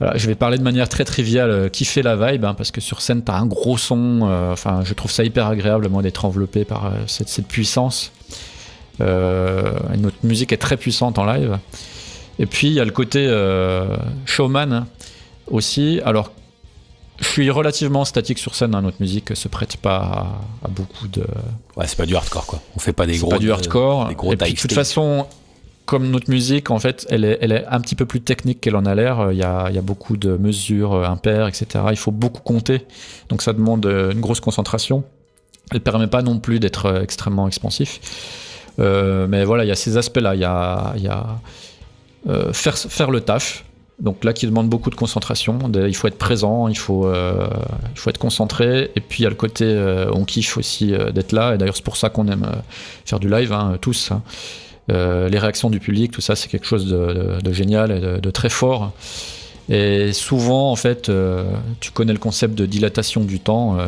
[SPEAKER 4] euh, je vais parler de manière très triviale, euh, qui fait la vibe, hein, parce que sur scène, tu as un gros son. enfin, je trouve ça hyper agréable, moi, d'être enveloppé par cette, puissance. notre musique est très puissante en live. Et puis il y a le côté euh, showman aussi. Alors, je suis relativement statique sur scène. Hein, notre musique se prête pas à, beaucoup de.
[SPEAKER 3] Ouais, c'est pas du hardcore quoi. On fait pas des gros.
[SPEAKER 4] Pas du hardcore. Des gros Et puis, de toute façon, comme notre musique, en fait, elle est, elle est un petit peu plus technique qu'elle en a l'air. Il y a, il y a beaucoup de mesures euh, impaires, etc. Il faut beaucoup compter. Donc ça demande euh, une grosse concentration. Elle permet pas non plus d'être extrêmement expansif. mais voilà, il y a ces aspects-là. Il y a, il y a faire, faire le taf. Donc là, qui demande beaucoup de concentration. Il faut être présent, il faut, euh, il faut être concentré. Et puis il y a le côté, euh, on kiffe aussi d'être là. Et d'ailleurs, c'est pour ça qu'on aime faire du live, hein, tous. Hein. les réactions du public, tout ça, c'est quelque chose de, génial et de, très fort. Et souvent, en fait, tu connais le concept de dilatation du temps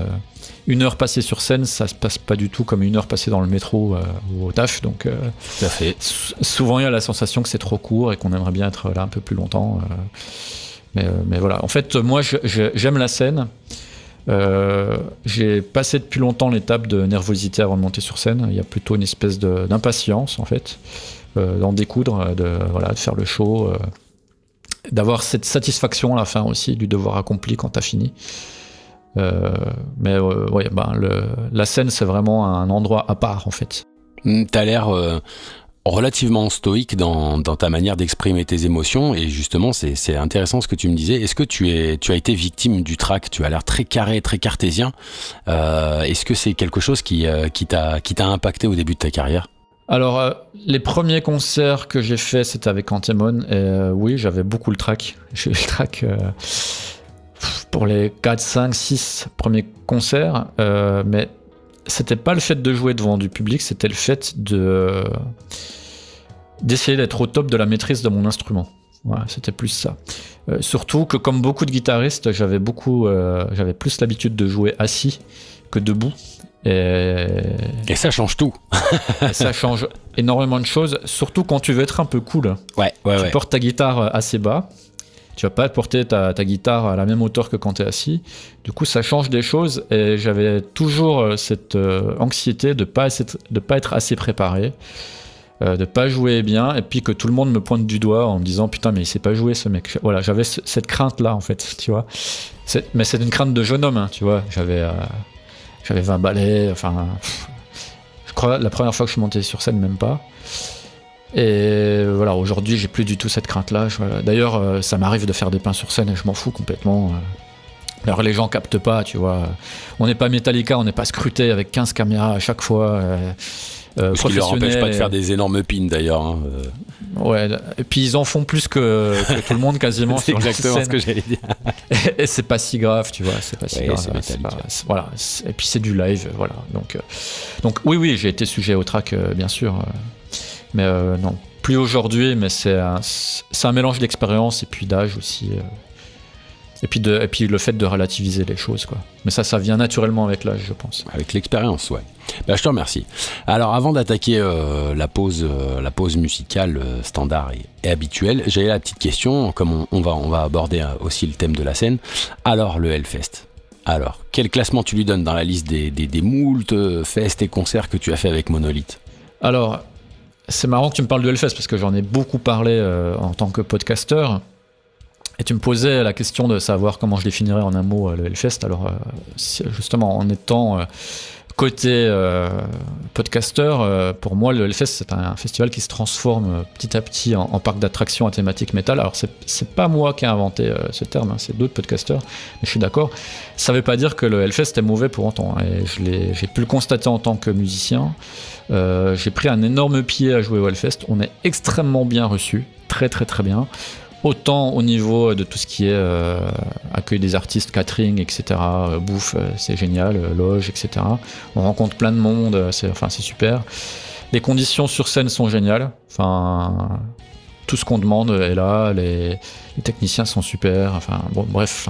[SPEAKER 4] une heure passée sur scène, ça se passe pas du tout comme une heure passée dans le métro euh, ou au taf. Donc, euh,
[SPEAKER 3] fait.
[SPEAKER 4] souvent il y a la sensation que c'est trop court et qu'on aimerait bien être là un peu plus longtemps. Euh. mais, mais, voilà. En fait, moi, j'aime la scène. j'ai passé depuis longtemps l'étape de nervosité avant de monter sur scène. Il y a plutôt une espèce d'impatience en fait, d'en découdre, de, voilà, de faire le show, d'avoir cette satisfaction à la fin aussi du devoir accompli quand tu as fini. Euh, mais euh, ouais, ben, la scène, c'est vraiment un endroit à part, en fait.
[SPEAKER 3] Hmm, t'as l'air euh, relativement stoïque dans, ta manière d'exprimer tes émotions et justement c'est intéressant ce que tu me disais. Est-ce que tu, as été victime du track Tu as l'air très carré, très cartésien. Euh, Est-ce que c'est quelque chose qui t'a impacté au début de ta carrière?
[SPEAKER 4] Alors, les premiers concerts que j'ai fait, c'était avec Antemon. Et oui, j'avais beaucoup le track. (laughs) J'ai le track pour les 4, 5, 6 premiers concerts, euh, mais c'était pas le fait de jouer devant du public, c'était le fait de d'essayer d'être au top de la maîtrise de mon instrument. C'était plus ça. Euh, surtout que comme beaucoup de guitaristes, j'avais beaucoup, euh, j'avais plus l'habitude de jouer assis que debout. Et,
[SPEAKER 3] Et ça change tout. (laughs)
[SPEAKER 4] ça change énormément de choses, surtout quand tu veux être un peu cool.
[SPEAKER 3] Ouais, ouais,
[SPEAKER 4] tu
[SPEAKER 3] ouais.
[SPEAKER 4] portes ta guitare assez bas. Tu vas pas porter ta, ta guitare à la même hauteur que quand tu es assis. Du coup, ça change des choses et j'avais toujours euh, cette euh, anxiété de pas de pas être assez préparé, euh, de pas jouer bien et puis que tout le monde me pointe du doigt en me disant putain mais il sait pas jouer ce mec. Voilà, j'avais ce- cette crainte là en fait, tu vois. Mais c'est une crainte de jeune homme, hein, tu vois. J'avais euh, j'avais 20 balais, enfin je crois la première fois que je suis monté sur scène même pas. Et voilà, aujourd'hui, j'ai plus du tout cette crainte-là. D'ailleurs, euh, ça m'arrive de faire des pains sur scène et je m'en fous complètement. euh. Alors, les gens captent pas, tu vois. On n'est pas Metallica, on n'est pas scruté avec 15 caméras à chaque fois. Euh, euh,
[SPEAKER 3] Ce qui leur empêche pas de faire des énormes pins d'ailleurs. hein, euh.
[SPEAKER 4] Ouais, et puis ils en font plus que, que tout le monde quasiment (laughs)
[SPEAKER 3] C'est exactement
[SPEAKER 4] scène.
[SPEAKER 3] ce que j'allais dire.
[SPEAKER 4] Et, (laughs) et c'est pas si grave, tu vois, c'est pas si
[SPEAKER 3] Ouais,
[SPEAKER 4] grave. pas- c'est- voilà. Et puis c'est du live, voilà. Donc, euh, donc oui, oui, j'ai été sujet au track, euh, bien sûr. euh, mais euh, non, plus aujourd'hui, mais c'est un, c'est un mélange d'expérience et puis d'âge aussi. Et, puis de, et puis le fait de relativiser les choses, quoi. Mais ça, ça vient naturellement avec l'âge, je pense.
[SPEAKER 3] Avec l'expérience, ouais. Bah, je te remercie. Alors, avant d'attaquer euh, la pause, euh, la pause musicale euh, standard et, et habituelle, j'avais la petite question. Comme on, on va, on va aborder aussi le thème de la scène. Alors, le Hellfest. Alors, quel classement tu lui donnes dans la liste des, des, des moult fests et concerts que tu as fait avec Monolith
[SPEAKER 4] Alors, c'est marrant que tu me parles de Hellfest parce que j'en ai beaucoup parlé en tant que podcasteur. Et tu me posais la question de savoir comment je définirais en un mot euh, le Hellfest. Alors, euh, justement, en étant euh, côté euh, podcasteur, euh, pour moi, le Hellfest, c'est un festival qui se transforme petit à petit en, parc d'attractions à thématique métal. Alors, c'est pas moi qui ai inventé ce terme, hein, c'est d'autres podcasteurs, mais je suis d'accord. Ça veut pas dire que le Hellfest est mauvais pour autant. hein, et j'ai pu le constater en tant que musicien. J'ai pris un énorme pied à jouer au Hellfest. On est extrêmement bien reçu, très très très bien. Autant au niveau de tout ce qui est euh, accueil des artistes, catering, etc., euh, bouffe, euh, c'est génial, loge, etc. On rencontre plein de monde, c'est super. Les conditions sur scène sont géniales. Tout ce qu'on demande est là. Les, techniciens sont super. Enfin, bon, bref,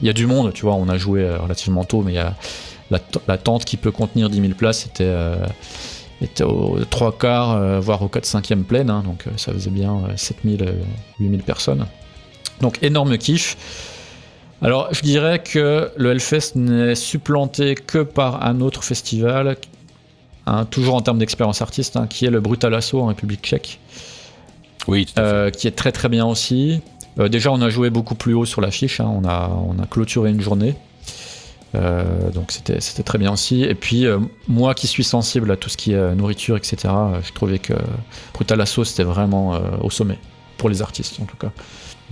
[SPEAKER 4] il y a du monde. Tu vois, on a joué relativement tôt, mais la, tente qui peut contenir 10 000 places était, euh, était aux trois quarts, euh, voire aux 4 cinquièmes pleine. hein, donc euh, ça faisait bien euh, 7 000, euh, 8 000 personnes. Donc énorme kiff. Alors je dirais que le Hellfest n'est supplanté que par un autre festival, hein, toujours en termes d'expérience artiste, hein, qui est le Brutal Assault en République tchèque.
[SPEAKER 3] Oui, tout à fait.
[SPEAKER 4] Euh, qui est très très bien aussi. Euh, déjà, on a joué beaucoup plus haut sur l'affiche. hein. On, a, on a clôturé une journée. Euh, donc c'était très bien aussi. Et puis, euh, moi qui suis sensible à tout ce qui est euh, nourriture, etc., je trouvais que Brutal Assault, c'était vraiment euh, au sommet. Pour les artistes, en tout cas.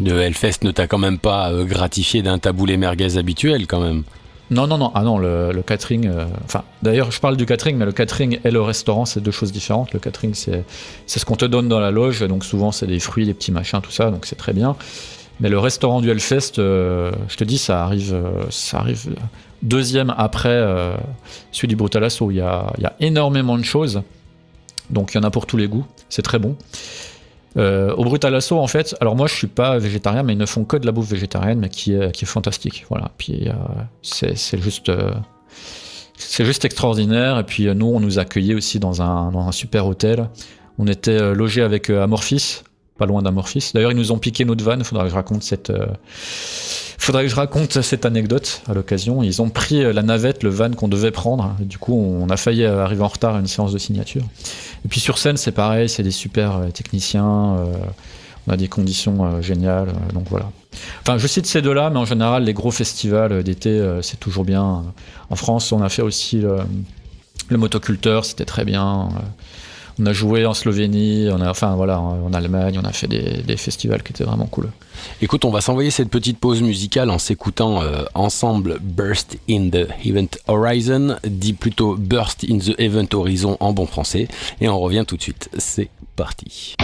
[SPEAKER 3] Le Hellfest ne t'a quand même pas gratifié d'un taboulé merguez habituel, quand même.
[SPEAKER 4] Non, non, non. Ah non, le, le catering. Enfin, d'ailleurs, je parle du catering, mais le catering et le restaurant, c'est deux choses différentes. Le catering, c'est c'est ce qu'on te donne dans la loge. Donc, souvent, c'est des fruits, des petits machins, tout ça. Donc, c'est très bien. Mais le restaurant du Hellfest, je te dis, ça arrive, ça arrive deuxième après euh, celui du Brutal Assault. Il y a, il y a énormément de choses. Donc, il y en a pour tous les goûts. C'est très bon. Euh, au Brutal Assault, en fait, alors moi je suis pas végétarien, mais ils ne font que de la bouffe végétarienne, mais qui est, qui est fantastique. Voilà. Puis euh, c'est juste, euh, c'est juste extraordinaire. Et puis nous, on nous accueillait aussi dans un, dans un super hôtel. On était logé avec Amorphis, pas loin d'Amorphis. D'ailleurs, ils nous ont piqué notre van. Faudrait que je raconte cette, faudrait que je raconte cette anecdote à l'occasion. Ils ont pris euh, la navette, le van qu'on devait prendre. Du coup, on a failli euh, arriver en retard à une séance de signature. Et puis sur scène, c'est pareil, c'est des super euh, techniciens. on a des conditions géniales. donc voilà. Enfin, je cite ces deux-là, mais en général, les gros festivals d'été, c'est toujours bien. En France, on a fait aussi le motoculteur, c'était très bien. On a joué en Slovénie, en Allemagne, on a fait des, des festivals qui étaient vraiment cool.
[SPEAKER 3] Écoute, on va s'envoyer cette petite pause musicale en s'écoutant euh, ensemble Burst in the Event Horizon, dit plutôt Burst in the Event Horizon en bon français, et on revient tout de suite. C'est parti.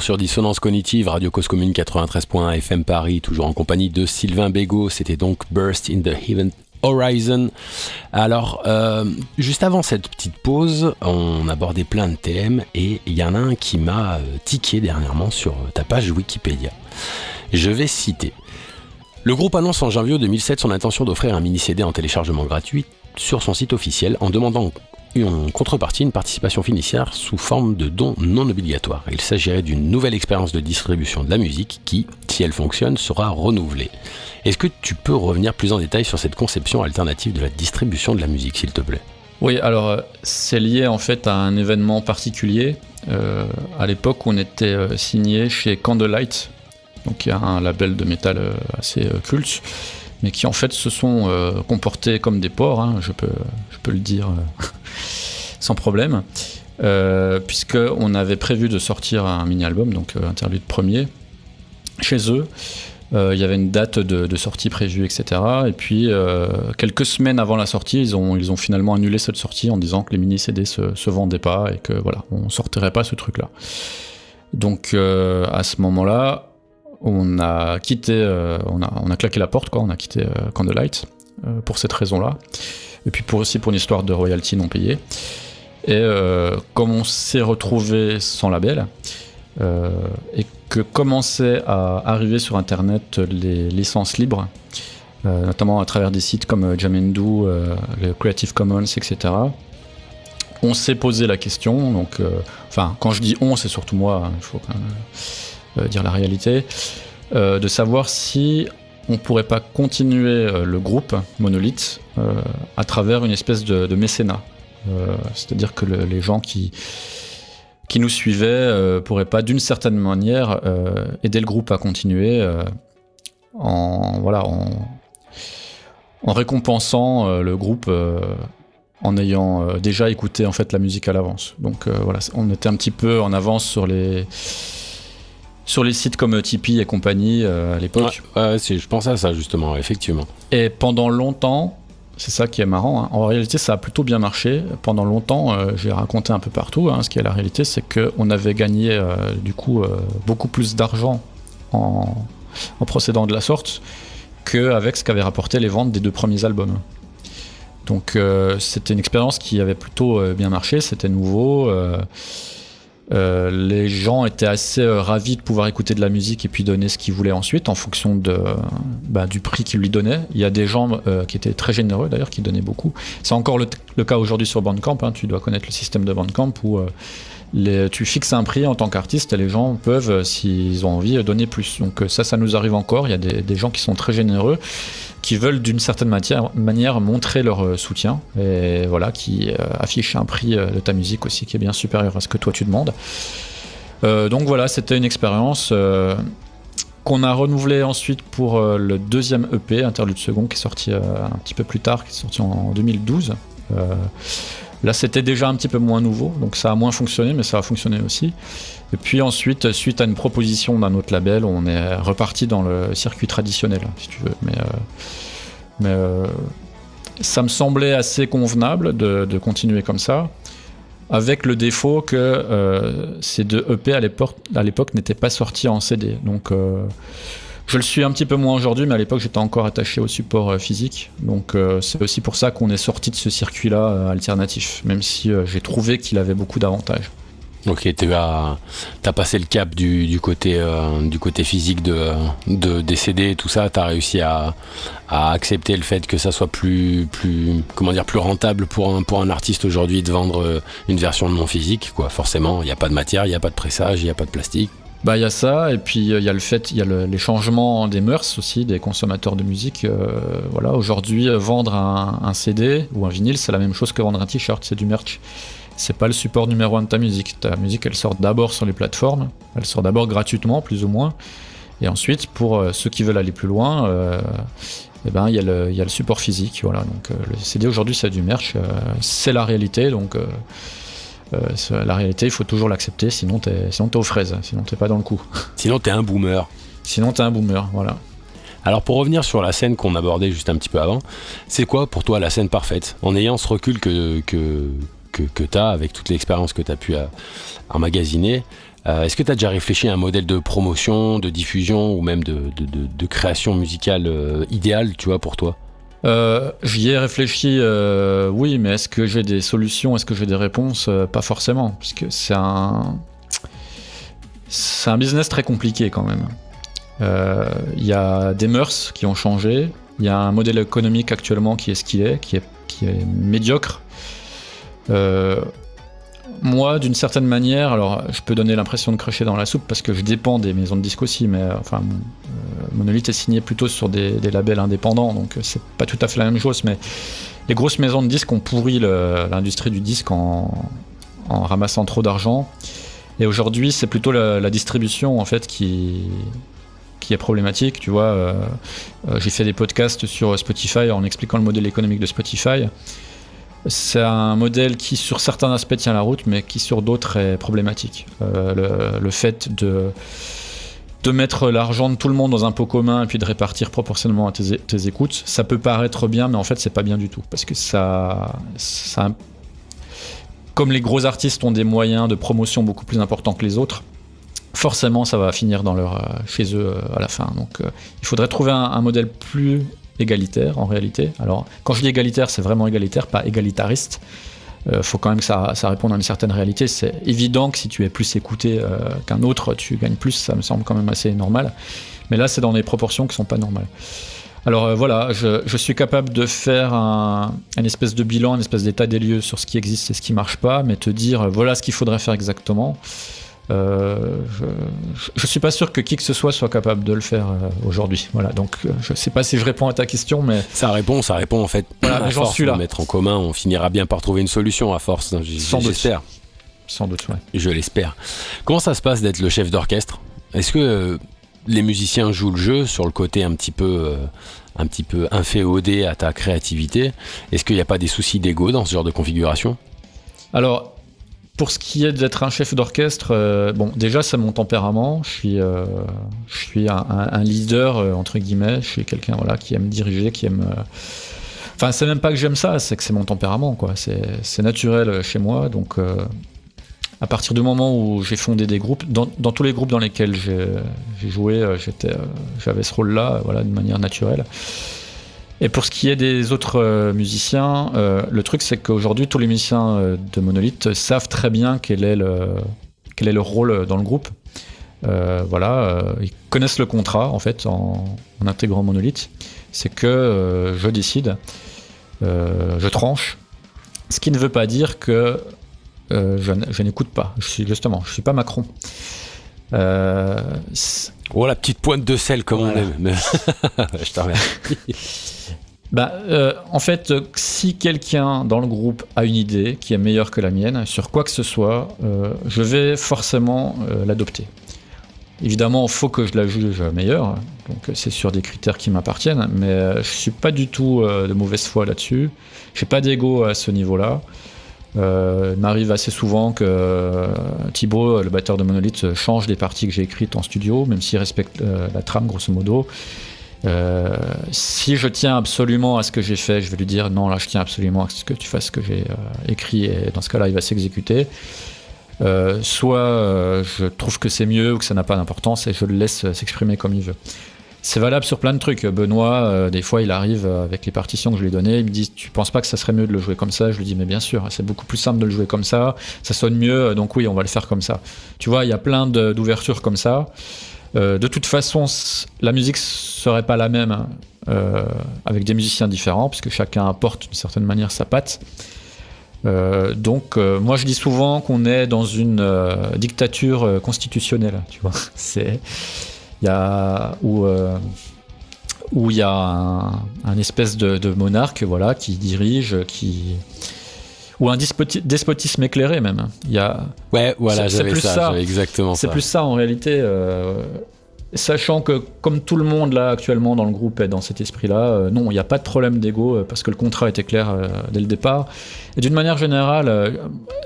[SPEAKER 3] Sur Dissonance Cognitive, Radio Cause Commune 93.1 FM Paris, toujours en compagnie de Sylvain Bégaud. C'était donc Burst in the Heaven Horizon. Alors, euh, juste avant cette petite pause, on abordait plein de thèmes et il y en a un qui m'a euh, tiqué dernièrement sur ta page Wikipédia. Je vais citer. Le groupe annonce en janvier 2007 son intention d'offrir un mini-CD en téléchargement gratuit sur son site officiel en demandant en contrepartie une participation financière sous forme de dons non obligatoires. Il s'agirait d'une nouvelle expérience de distribution de la musique qui, si elle fonctionne, sera renouvelée. Est-ce que tu peux revenir plus en détail sur cette conception alternative de la distribution de la musique, s'il te plaît?
[SPEAKER 4] Oui, alors euh, c'est lié en fait à un événement particulier. Euh, à l'époque, on était euh, signé chez Candlelight, donc un label de métal assez culte mais qui en fait se sont euh, comportés comme des porcs, hein, je, peux, je peux le dire euh, (laughs) sans problème, euh, puisqu'on avait prévu de sortir un mini-album, donc Interlude premier, chez eux. Il y avait une date de, sortie prévue, etc. Et puis, quelques semaines avant la sortie, ils ont, ils ont finalement annulé cette sortie en disant que les mini-CD se, se vendaient pas et que voilà, on sortirait pas ce truc-là. Donc, à ce moment-là, on a quitté, euh, on, a, claqué la porte, quoi, on a quitté euh, Candlelight euh, pour cette raison-là. Et puis aussi pour une histoire de royalty non payée. Et comme on s'est retrouvé sans label, et que commençaient à arriver sur Internet les licences libres, notamment à travers des sites comme Jamendo, Creative Commons, etc. On s'est posé la question, donc, enfin, quand je dis on, c'est surtout moi, hein, dire la réalité, euh, de savoir si on pourrait pas continuer euh, le groupe Monolith à travers une espèce de, mécénat. C'est-à-dire que les gens qui, qui nous suivaient pourraient pas d'une certaine manière aider le groupe à continuer en, voilà, en récompensant le groupe en ayant déjà écouté en fait la musique à l'avance. Donc voilà, on était un petit peu en avance sur les sur les sites comme Tipeee et compagnie euh, à l'époque.
[SPEAKER 3] Ouais, je pense à ça justement, effectivement.
[SPEAKER 4] Et pendant longtemps, C'est ça qui est marrant. Hein. En réalité, ça a plutôt bien marché. Pendant longtemps, euh, j'ai raconté un peu partout. Hein, ce qui est la réalité, c'est qu'on avait gagné euh, du coup euh, beaucoup plus d'argent en, procédant de la sorte qu'avec ce qu'avaient rapporté les ventes des deux premiers albums. Donc c'était une expérience qui avait plutôt bien marché, c'était nouveau. Euh, les gens étaient assez euh, ravis de pouvoir écouter de la musique et puis donner ce qu'ils voulaient ensuite en fonction de, bah, du prix qu'ils lui donnaient. Il y a des gens euh, qui étaient très généreux d'ailleurs, qui donnaient beaucoup. C'est encore le, cas aujourd'hui sur Bandcamp. Hein. Tu dois connaître le système de Bandcamp où tu fixes un prix en tant qu'artiste et les gens peuvent, s'ils ont envie, donner plus. Donc ça, ça nous arrive encore. Il y a des, gens qui sont très généreux qui veulent d'une certaine manière montrer leur euh, soutien et voilà, qui euh, affichent un prix euh, de ta musique aussi qui est bien supérieur à ce que toi tu demandes. donc voilà, c'était une expérience qu'on a renouvelée ensuite pour le deuxième EP, Interlude Second, qui est sorti un petit peu plus tard, qui est sorti en 2012. Là, c'était déjà un petit peu moins nouveau, donc ça a moins fonctionné, mais ça a fonctionné aussi. Et puis ensuite, suite à une proposition d'un autre label, on est reparti dans le circuit traditionnel, si tu veux. Mais, euh, euh, ça me semblait assez convenable de, continuer comme ça, avec le défaut que euh, ces deux EP à l'époque n'étaient pas sortis en CD. Donc je le suis un petit peu moins aujourd'hui, mais à l'époque j'étais encore attaché au support euh, physique. Donc euh, c'est aussi pour ça qu'on est sorti de ce circuit-là euh, alternatif, même si j'ai trouvé qu'il avait beaucoup d'avantages.
[SPEAKER 3] Ok, tu as, as, passé le cap du, côté, physique de, de, des CD et tout ça. Tu as réussi à, accepter le fait que ça soit plus, comment dire, plus rentable pour un, pour un artiste aujourd'hui de vendre une version de non physique. Quoi. Forcément, il n'y a pas de matière, il n'y a pas de pressage, il n'y a pas de plastique.
[SPEAKER 4] Bah il y a ça et puis euh, il y a le fait il y a les changements des mœurs aussi des consommateurs de musique euh, voilà. Aujourd'hui euh, vendre un, CD ou un vinyle c'est la même chose que vendre un t-shirt c'est du merch. C'est pas le support numéro un de ta musique. Ta musique elle sort d'abord sur les plateformes elle sort d'abord gratuitement plus ou moins. Et ensuite pour ceux qui veulent aller plus loin eh ben il y, a le, y a le support physique voilà. Donc le CD aujourd'hui c'est du merch c'est la réalité. Donc euh, la réalité, il faut toujours l'accepter, sinon t'es, sinon aux fraises, sinon t'es pas dans le coup. (laughs)
[SPEAKER 3] Sinon t'es un boomer.
[SPEAKER 4] Sinon t'es un boomer, voilà.
[SPEAKER 3] Alors pour revenir sur la scène qu'on abordait juste un petit peu avant, c'est quoi pour toi la scène parfaite? En ayant ce recul que, que, que, tu as avec toute l'expérience que tu as pu euh, emmagasiner, euh, est-ce que tu as déjà réfléchi à un modèle de promotion, de diffusion ou même de, de, création musicale idéale, tu vois, pour toi?
[SPEAKER 4] Euh, J'y ai réfléchi, euh, oui, mais est-ce que j'ai des solutions, est-ce que j'ai des réponses? Euh, Pas forcément, parce que c'est un, c'est un business très compliqué quand même. Il y a des mœurs qui ont changé, il y a un modèle économique actuellement qui est ce qu'il est, qui est, qui est médiocre. Euh, moi, d'une certaine manière, alors je peux donner l'impression de cracher dans la soupe parce que je dépends des maisons de disques aussi, mais enfin, euh, Monolith est signé plutôt sur des, labels indépendants, donc euh, c'est pas tout à fait la même chose. Mais les grosses maisons de disques ont pourri l'industrie du disque en, ramassant trop d'argent. Et aujourd'hui, c'est plutôt la, distribution en fait qui, qui est problématique. Tu vois, euh, j'ai fait des podcasts sur Spotify en expliquant le modèle économique de Spotify. C'est un modèle qui, sur certains aspects, tient la route, mais qui, sur d'autres, est problématique. Euh, le, fait de, de mettre l'argent de tout le monde dans un pot commun et puis de répartir proportionnellement à tes, écoutes, ça peut paraître bien, mais en fait, c'est pas bien du tout. Parce que ça. Comme les gros artistes ont des moyens de promotion beaucoup plus importants que les autres, forcément, ça va finir dans leur, euh, chez eux euh, à la fin. Donc, il faudrait trouver un modèle plus égalitaire en réalité. Alors, quand je dis égalitaire, c'est vraiment égalitaire, pas égalitariste. Il euh, faut quand même que ça, réponde à une certaine réalité. C'est évident que si tu es plus écouté euh, qu'un autre, tu gagnes plus, ça me semble quand même assez normal. Mais là, c'est dans des proportions qui sont pas normales. Alors euh, voilà, je, suis capable de faire un, espèce de bilan, un espèce d'état des lieux sur ce qui existe et ce qui marche pas, mais te dire voilà ce qu'il faudrait faire exactement. Euh, je, ne suis pas sûr que qui que ce soit soit capable de le faire euh, aujourd'hui. Voilà, donc euh, je sais pas si je réponds à ta question, mais
[SPEAKER 3] ça répond, ça répond en fait.
[SPEAKER 4] Voilà, j'en suis là.
[SPEAKER 3] mettre en commun, on finira bien par trouver une solution à force. Hein, j'espère.
[SPEAKER 4] Sans doute, ouais.
[SPEAKER 3] Je l'espère. Comment ça se passe d'être le chef d'orchestre? Est-ce que les musiciens jouent le jeu sur le côté un petit peu, un petit peu inféodé à ta créativité? Est-ce qu'il n'y a pas des soucis d'ego dans ce genre de configuration?
[SPEAKER 4] Alors, pour ce qui est d'être un chef d'orchestre, euh, bon, déjà c'est mon tempérament. Je suis, euh, je suis un, leader euh, entre guillemets. Je suis quelqu'un voilà qui aime diriger, qui aime Enfin, c'est même pas que j'aime ça, c'est que c'est mon tempérament, quoi. C'est naturel chez moi, donc à partir du moment où j'ai fondé des groupes, dans, tous les groupes dans lesquels j'ai joué, j'avais ce rôle-là, voilà, de manière naturelle. Et pour ce qui est des autres euh, musiciens, euh, le truc c'est qu'aujourd'hui tous les musiciens euh, de Monolith savent très bien quel est le, quel est le rôle dans le groupe. voilà, ils connaissent le contrat en fait en, intégrant Monolith. C'est que je décide, je tranche. Ce qui ne veut pas dire que je, n'écoute pas. Je suis justement, je suis pas Macron.
[SPEAKER 3] oh la petite pointe de sel comme on aime. (laughs) je te remercie. (laughs)
[SPEAKER 4] Bah, euh, en fait, si quelqu'un dans le groupe a une idée qui est meilleure que la mienne sur quoi que ce soit, euh, je vais forcément euh, l'adopter. Évidemment, il faut que je la juge meilleure, donc c'est sur des critères qui m'appartiennent, mais je suis pas du tout de mauvaise foi là-dessus. J'ai pas d'ego à ce niveau-là. il m'arrive assez souvent que Thibaut, le batteur de Monolith, change des parties que j'ai écrites en studio, même s'il respecte la trame grosso modo. Euh, si je tiens absolument à ce que j'ai fait, je vais lui dire non, là je tiens absolument à ce que tu fasses ce que j'ai euh, écrit et dans ce cas-là il va s'exécuter. Euh, soit je trouve que c'est mieux ou que ça n'a pas d'importance et je le laisse s'exprimer comme il veut. C'est valable sur plein de trucs. Benoît, des fois, il arrive avec les partitions que je lui ai données, il me dit Tu penses pas que ça serait mieux de le jouer comme ça? Je lui dis Mais bien sûr, c'est beaucoup plus simple de le jouer comme ça, ça sonne mieux, donc oui, on va le faire comme ça. Tu vois, il y a plein d'ouvertures comme ça. Euh, de toute façon, la musique serait pas la même hein, euh, avec des musiciens différents, puisque chacun apporte d'une certaine manière sa patte. Euh, donc, moi, je dis souvent qu'on est dans une dictature constitutionnelle. Tu vois, (laughs) c'est où où il y a un, espèce de, de, monarque, voilà, qui dirige, qui ou un despotisme éclairé même. Il y a,
[SPEAKER 3] ouais, voilà, j'avais ça, ça. exactement
[SPEAKER 4] C'est plus ça en réalité. Euh, sachant que comme tout le monde là actuellement dans le groupe est dans cet esprit-là, euh, non, il n'y a pas de problème d'ego euh, parce que le contrat était clair dès le départ. Et d'une manière générale,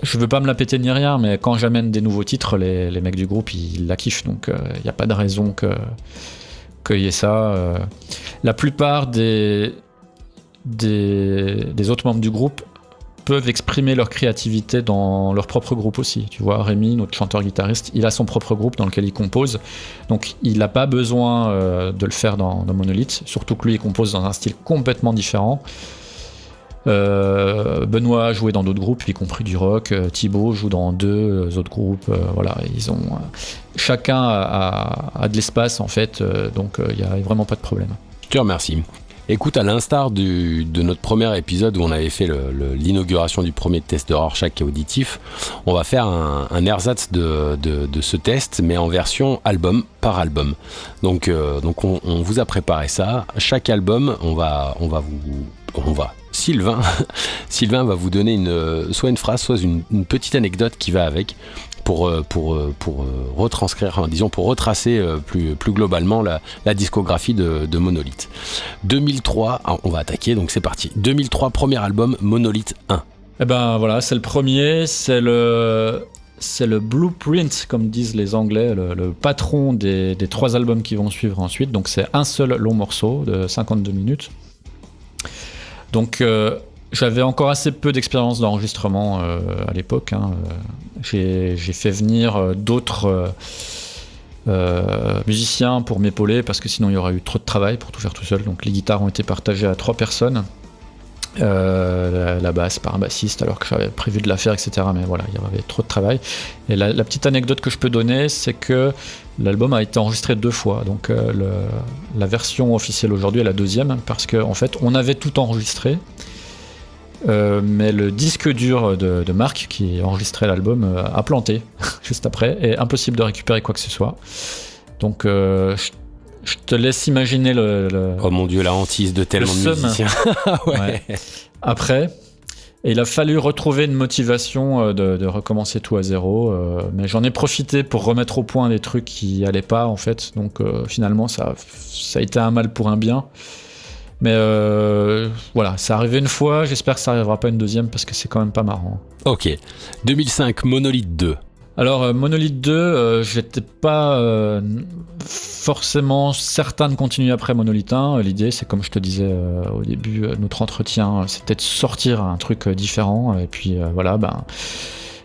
[SPEAKER 4] je veux pas me la péter ni rien, mais quand j'amène des nouveaux titres, les, les, mecs du groupe ils, la kiffent, donc il n'y a pas de raison que qu'il y ait ça. la plupart des, des, des autres membres du groupe peuvent exprimer leur créativité dans leur propre groupe aussi. Tu vois, Rémi, notre chanteur-guitariste, il a son propre groupe dans lequel il compose. Donc il n'a pas besoin euh, de le faire dans, Monolith, surtout que lui, il compose dans un style complètement différent. Euh, Benoît a joué dans d'autres groupes, y compris du rock. Euh, Thibaut joue dans deux autres groupes. voilà, ils ont chacun a, de l'espace en fait, donc il n'y a vraiment pas de problème.
[SPEAKER 3] Je te remercie. Écoute, à l'instar de notre premier épisode où on avait fait l'inauguration du premier test de Rorschach auditif, on va faire un, ersatz de, ce test, mais en version album par album. Donc, euh, on, vous a préparé ça. Chaque album, on va, on va vous, on va. Sylvain, (laughs) va vous donner soit une phrase, soit une petite anecdote qui va avec pour, euh, pour, euh, pour euh, retranscrire, disons pour retracer plus, plus globalement la, discographie de, Monolith. 2003, ah, on va attaquer, donc c'est parti. 2003, premier album, Monolith 1.
[SPEAKER 4] Eh ben voilà, c'est le premier, c'est le, c'est le blueprint, comme disent les Anglais, le, patron des, trois albums qui vont suivre ensuite. Donc c'est un seul long morceau de 52 minutes. Donc j'avais encore assez peu d'expérience d'enregistrement euh, à l'époque. Hein. J'ai fait venir euh, d'autres euh, musiciens pour m'épauler parce que sinon il y aurait eu trop de travail pour tout faire tout seul. Donc les guitares ont été partagées à trois personnes. la, basse par un bassiste alors que j'avais prévu de la faire, etc. Mais voilà, il y avait trop de travail. Et la, petite anecdote que je peux donner, c'est que l'album a été enregistré deux fois. Donc la version officielle aujourd'hui est la deuxième parce qu'en en fait on avait tout enregistré. Euh, mais le disque dur de, Marc qui enregistrait l'album euh, a planté (laughs) juste après et impossible de récupérer quoi que ce soit. Donc euh, je, te laisse imaginer le,
[SPEAKER 3] Oh mon dieu, la hantise de tellement de musiciens. (laughs)
[SPEAKER 4] Après, il a fallu retrouver une motivation de, recommencer tout à zéro, mais j'en ai profité pour remettre au point des trucs qui allaient pas en fait. Donc finalement, ça, ça a été un mal pour un bien. Mais euh, voilà, ça arrivé une fois, j'espère que ça arrivera pas une deuxième parce que c'est quand même pas marrant.
[SPEAKER 3] Ok. 2005, Monolith 2.
[SPEAKER 4] Alors Monolith 2, j'étais pas forcément certain de continuer après Monolith 1. L'idée, c'est comme je te disais au début, notre entretien, c'était de sortir un truc différent. Et puis voilà, ben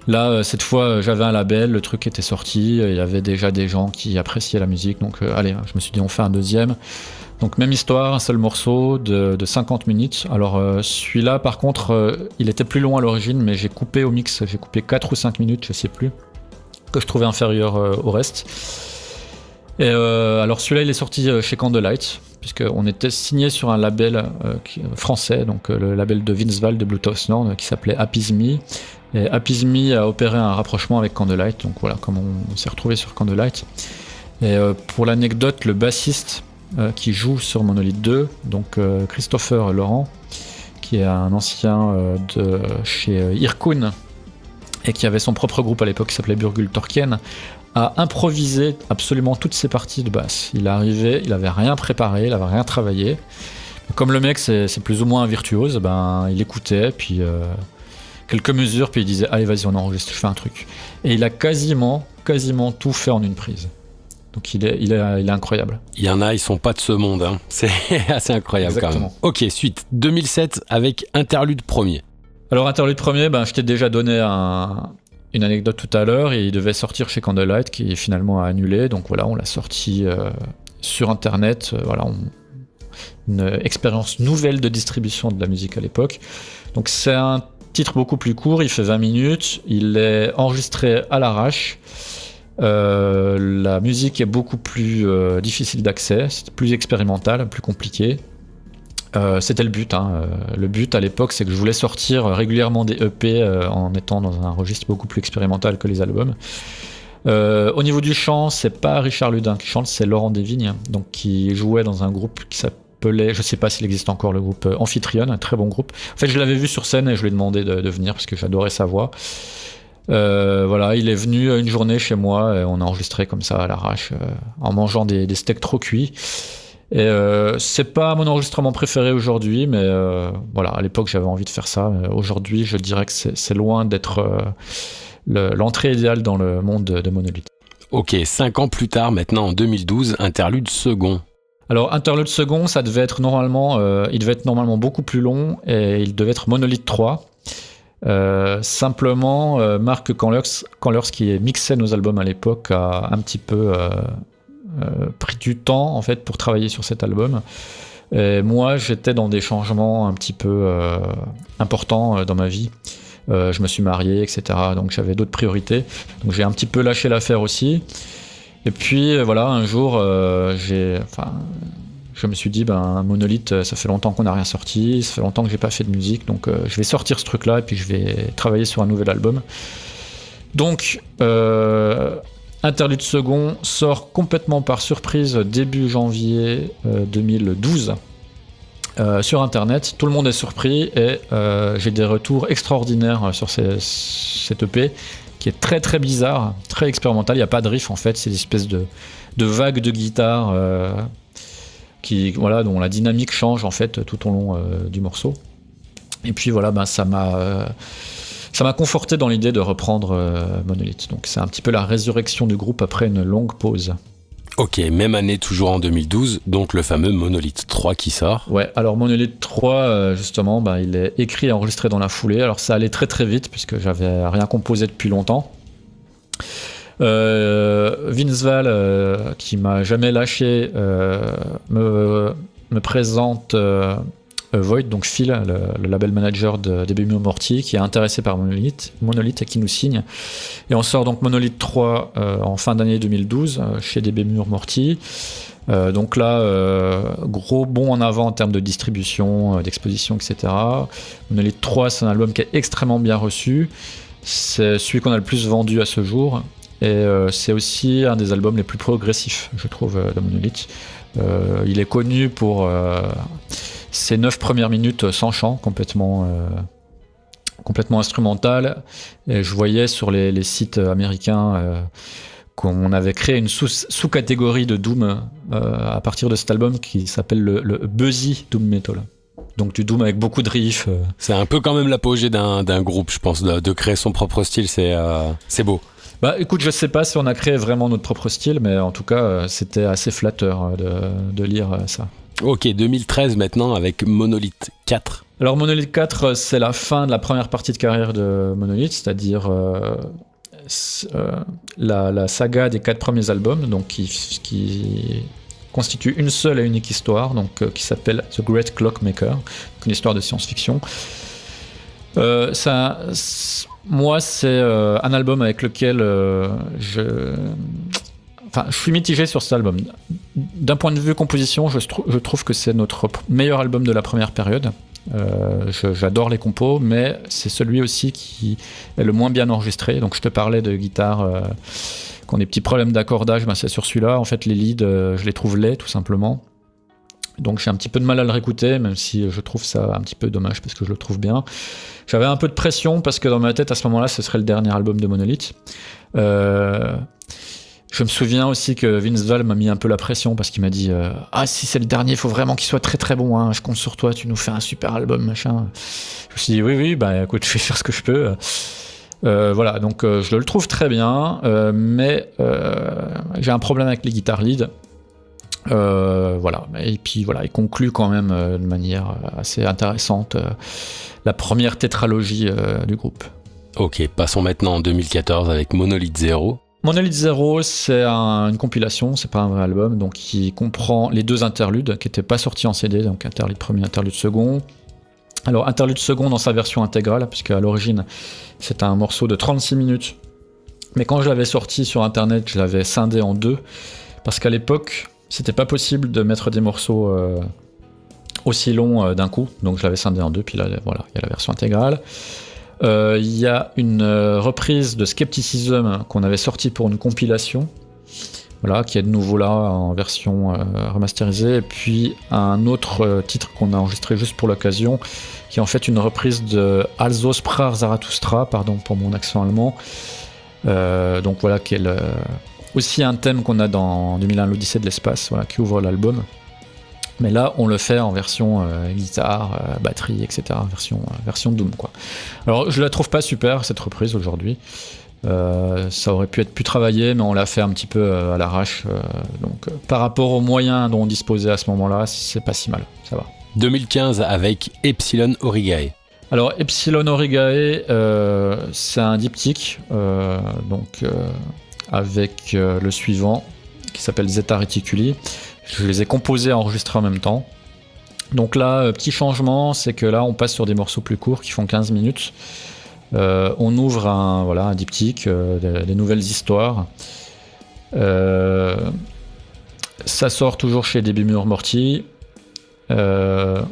[SPEAKER 4] Là, euh, cette fois, euh, j'avais un label, le truc était sorti, euh, il y avait déjà des gens qui appréciaient la musique, donc allez, je me suis dit on fait un deuxième. Donc même histoire, un seul morceau de, 50 minutes. Alors celui-là, par contre, il était plus long à l'origine, mais j'ai coupé au mix, j'ai coupé 4 ou 5 minutes, je sais plus, que je trouvais inférieur au reste. Et alors celui-là, il est sorti chez Candlelight, puisqu'on était signé sur un label français, donc le label de Vince Val de Bluetooth Nord, qui s'appelait Me. Et Apizmi a opéré un rapprochement avec Candlelight, donc voilà comment on, s'est retrouvé sur Candlelight. Et euh, pour l'anecdote, le bassiste euh, qui joue sur Monolith 2, donc euh, Christopher Laurent, qui est un ancien de chez Irkun et qui avait son propre groupe à l'époque qui s'appelait Burgul Torkien, a improvisé absolument toutes ses parties de basse. Il est arrivé, il avait rien préparé, il avait rien travaillé. Comme le mec c'est plus ou moins un virtuose, ben il écoutait puis quelques mesures, puis il disait allez vas-y on enregistre, je fais un truc. Et il a quasiment, quasiment tout fait en une prise. Donc il est, il est, il est incroyable.
[SPEAKER 3] Il y en a, ils sont pas de ce monde. Hein. (laughs) C'est assez incroyable quand même. Ok, suite 2007 avec Interlude premier.
[SPEAKER 4] Alors Interlude premier, ben, je t'ai déjà donné une anecdote tout à l'heure. Il devait sortir chez Candlelight qui finalement a annulé. Donc voilà, on l'a sorti euh, sur Internet. Euh, voilà, une expérience nouvelle de distribution de la musique à l'époque. Donc c'est un Titre beaucoup plus court, il fait 20 minutes, il est enregistré à l'arrache. Euh, la musique est beaucoup plus difficile d'accès, c'est plus expérimental, plus compliqué. Euh, c'était le but. Hein. Le but à l'époque, c'est que je voulais sortir régulièrement des EP en étant dans un registre beaucoup plus expérimental que les albums. au niveau du chant, c'est pas Richard Ludin qui chante, c'est Laurent Desvignes, donc qui jouait dans un groupe qui s'appelle je sais pas s'il existe encore le groupe euh, Amphitryon, un très bon groupe. En fait, je l'avais vu sur scène et je lui ai demandé de, venir parce que j'adorais sa voix. Euh, voilà, il est venu une journée chez moi et on a enregistré comme ça à l'arrache euh, en mangeant des, steaks trop cuits. Et c'est pas mon enregistrement préféré aujourd'hui, mais voilà, à l'époque j'avais envie de faire ça. Aujourd'hui, je dirais que c'est loin d'être l'entrée idéale dans le monde de, de Monolith.
[SPEAKER 3] Ok, cinq ans plus tard, maintenant en 2012, interlude second.
[SPEAKER 4] Alors Interlude second, ça devait être normalement, euh, il devait être normalement beaucoup plus long et il devait être Monolith 3. Euh, simplement, euh, Marc Canlers, qui mixait nos albums à l'époque, a un petit peu du temps en fait pour travailler sur cet album. Et moi, j'étais dans des changements un petit peu importants dans ma vie. je me suis marié, etc. Donc j'avais d'autres priorités. Donc j'ai un petit peu lâché l'affaire aussi. Et puis euh, voilà, un jour, euh, j'ai, enfin, je me suis dit, ben, Monolith, euh, ça fait longtemps qu'on n'a rien sorti, ça fait longtemps que j'ai pas fait de musique, donc je vais sortir ce truc-là et puis je vais travailler sur un nouvel album. Donc, Interlude second sort complètement par surprise début janvier 2012 sur Internet. Tout le monde est surpris et j'ai des retours extraordinaires sur cette EP qui est très très bizarre, très expérimental. Il n'y a pas de riff en fait, c'est une espèce de, de vague de guitare euh, qui, voilà, dont la dynamique change en fait tout au long euh, du morceau. Et puis voilà, ben, ça m'a euh, ça m'a conforté dans l'idée de reprendre Monolith. Donc c'est un petit peu la résurrection du groupe après une longue pause.
[SPEAKER 3] Ok, même année, toujours en 2012, donc le fameux Monolith 3 qui sort.
[SPEAKER 4] Ouais, alors Monolith 3, euh, justement, bah, il est écrit et enregistré dans la foulée. Alors ça allait très très vite, puisque j'avais rien composé depuis longtemps. Euh, Vince Val, euh, qui m'a jamais lâché, me, me, présente euh, Void, donc Phil, le, label manager de, des Morty, qui est intéressé par Monolith, Monolith et qui nous signe. Et on sort donc Monolith 3 euh, en fin d'année 2012 euh, chez DB Morty. donc là, gros bond en avant en termes de distribution, d'exposition, etc. Monolith 3, c'est un album qui est extrêmement bien reçu. C'est celui qu'on a le plus vendu à ce jour. Et c'est aussi un des albums les plus progressifs, je trouve, de Monolith. il est connu pour ces neuf premières minutes sans chant, complètement, euh, complètement instrumental. Et je voyais sur les, sites américains euh, qu'on avait créé une sous-catégorie de Doom euh, à partir de cet album qui s'appelle le, Buzzy Doom Metal. Donc du Doom avec beaucoup de riffs.
[SPEAKER 3] C'est un peu quand même l'apogée d'un groupe, je pense, de, créer son propre style. C'est beau.
[SPEAKER 4] Bah écoute, je sais pas si on a créé vraiment notre propre style, mais en tout cas, c'était assez flatteur de, de lire ça.
[SPEAKER 3] Ok, 2013 maintenant avec Monolith 4.
[SPEAKER 4] Alors Monolith 4, c'est la fin de la première partie de carrière de Monolith, c'est-à-dire euh, euh, la, saga des quatre premiers albums, donc qui, constitue une seule et unique histoire, donc euh, qui s'appelle The Great Clockmaker, une histoire de science-fiction. ça, moi, c'est un album avec lequel je Enfin, je suis mitigé sur cet album. D'un point de vue composition, je, trouve que c'est notre meilleur album de la première période. Euh, j'adore les compos, mais c'est celui aussi qui est le moins bien enregistré. Donc je te parlais de guitare euh, qui ont des petits problèmes d'accordage, ben, c'est sur celui-là. En fait, les leads, euh, je les trouve laids tout simplement. Donc j'ai un petit peu de mal à le réécouter, même si je trouve ça un petit peu dommage parce que je le trouve bien. J'avais un peu de pression parce que dans ma tête à ce moment-là, ce serait le dernier album de Monolith. Euh, je me souviens aussi que Vince Val m'a mis un peu la pression parce qu'il m'a dit euh, Ah, si c'est le dernier, il faut vraiment qu'il soit très très bon. Hein. Je compte sur toi, tu nous fais un super album, machin. Je me suis dit Oui, oui, bah écoute, (laughs) je vais faire ce que je peux. Euh, voilà, donc euh, je le trouve très bien, mais j'ai un problème avec les guitares lead. voilà, et puis voilà, il conclut quand même de manière assez intéressante la première tétralogie du groupe.
[SPEAKER 3] Ok, passons maintenant en 2014 avec Monolith Zero.
[SPEAKER 4] Monolith Zero, c'est une compilation, c'est pas un vrai album, donc qui comprend les deux interludes qui n'étaient pas sortis en CD, donc interlude premier, interlude second. Alors interlude second dans sa version intégrale, puisque à l'origine c'est un morceau de 36 minutes, mais quand je l'avais sorti sur internet, je l'avais scindé en deux, parce qu'à l'époque c'était pas possible de mettre des morceaux euh, aussi longs euh, d'un coup, donc je l'avais scindé en deux, puis là voilà, il y a la version intégrale. Euh, il y a une euh, reprise de Skepticism qu'on avait sorti pour une compilation. Voilà, qui est de nouveau là en version euh, remasterisée. Et puis un autre titre qu'on a enregistré juste pour l'occasion, qui est en fait une reprise de Also Sprar Zarathustra, pardon pour mon accent allemand. donc voilà, qui est aussi un thème qu'on a dans 2001 l'Odyssée de l'espace, voilà, qui ouvre l'album. Mais là, on le fait en version euh, guitare, euh, batterie, etc. Version, euh, version Doom, quoi. Alors, je la trouve pas super, cette reprise, aujourd'hui. ça aurait pu être plus travaillé, mais on l'a fait un petit peu à l'arrache. donc, par rapport aux moyens dont on disposait à ce moment-là, c'est pas si mal. Ça va.
[SPEAKER 3] 2015 avec Epsilon Origae.
[SPEAKER 4] Alors, Epsilon Origae, c'est un diptyque, donc avec le suivant, qui s'appelle Zeta Reticuli. Je les ai composés et enregistrés en même temps. Donc là, euh, petit changement, c'est que là, on passe sur des morceaux plus courts qui font 15 minutes. Euh, on ouvre un, voilà, un diptyque, euh, des, nouvelles histoires. ça sort toujours chez Début Mur Morty. on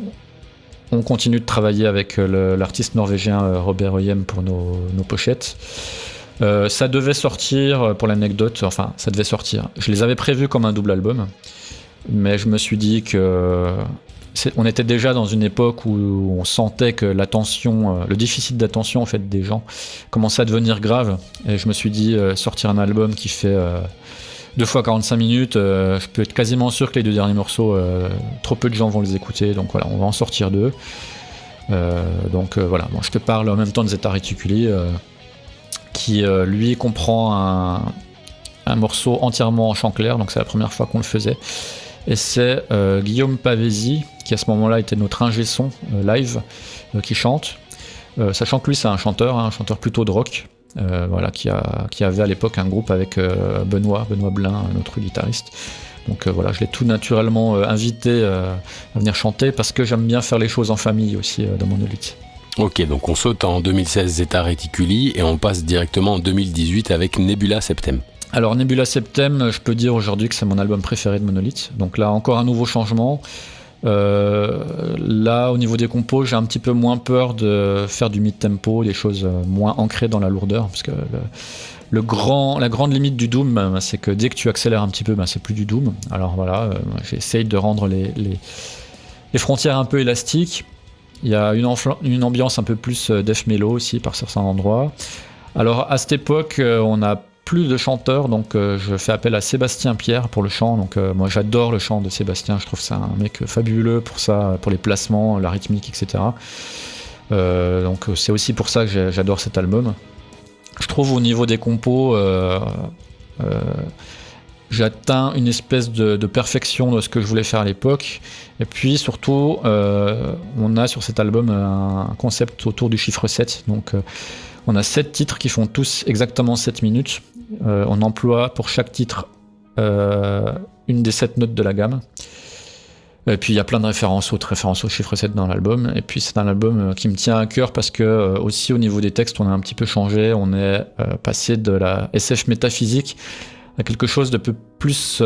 [SPEAKER 4] continue de travailler avec l'artiste norvégien Robert Oyem pour nos pochettes. ça devait sortir, pour l'anecdote, enfin, ça devait sortir. Je les avais prévus comme un double album mais je me suis dit que on était déjà dans une époque où on sentait que l'attention, euh, le déficit d'attention en fait des gens commençait à devenir grave. Et je me suis dit euh, sortir un album qui fait euh, deux fois 45 minutes, je peux être quasiment sûr que les deux derniers morceaux, trop peu de gens vont les écouter. Donc voilà, on va en sortir deux. donc voilà, moi je te parle en même temps de Zeta Reticuli, qui lui comprend un, un morceau entièrement en chant clair. Donc c'est la première fois qu'on le faisait et c'est euh, Guillaume Pavesi, qui à ce moment-là était notre ingé son euh, live, euh, qui chante. sachant que lui c'est un chanteur, hein, un chanteur plutôt de rock, voilà, qui, a, qui avait à l'époque un groupe avec Benoît, Benoît Blin, notre guitariste. Donc voilà, je l'ai tout naturellement invité à venir chanter parce que j'aime bien faire les choses en famille aussi dans mon élite.
[SPEAKER 3] Ok, donc on saute en 2016 Zeta Reticuli et on passe directement en 2018 avec Nebula Septem.
[SPEAKER 4] Alors Nebula Septem, je peux dire aujourd'hui que c'est mon album préféré de Monolith. Donc là encore un nouveau changement. Euh, là au niveau des compos, j'ai un petit peu moins peur de faire du mid-tempo, des choses euh, moins ancrées dans la lourdeur, parce que la grande limite du Doom, ben, c'est que dès que tu accélères un petit peu, ben, c'est plus du Doom. Alors voilà, euh, j'essaye de rendre les, frontières un peu élastiques. Il y a une, une ambiance un peu plus death mellow aussi par certains endroits. Alors à cette époque, on a plus de chanteurs, donc euh, je fais appel à Sébastien Pierre pour le chant. Donc euh, moi j'adore le chant de Sébastien, je trouve ça un mec fabuleux pour ça, pour les placements, la rythmique, etc. Euh, donc c'est aussi pour ça que j'adore cet album. je trouve au niveau des compos, j'atteins une espèce de, perfection de ce que je voulais faire à l'époque. Et puis surtout, on a sur cet album un concept autour du chiffre 7. Donc on a 7 titres qui font tous exactement 7 minutes. On emploie pour chaque titre une des 7 notes de la gamme. Et puis il y a plein de références, autres références au chiffre 7 dans l'album. Et puis c'est un album euh, qui me tient à cœur parce que euh, aussi au niveau des textes, on a un petit peu changé. On est euh, passé de la SF métaphysique à quelque chose de plus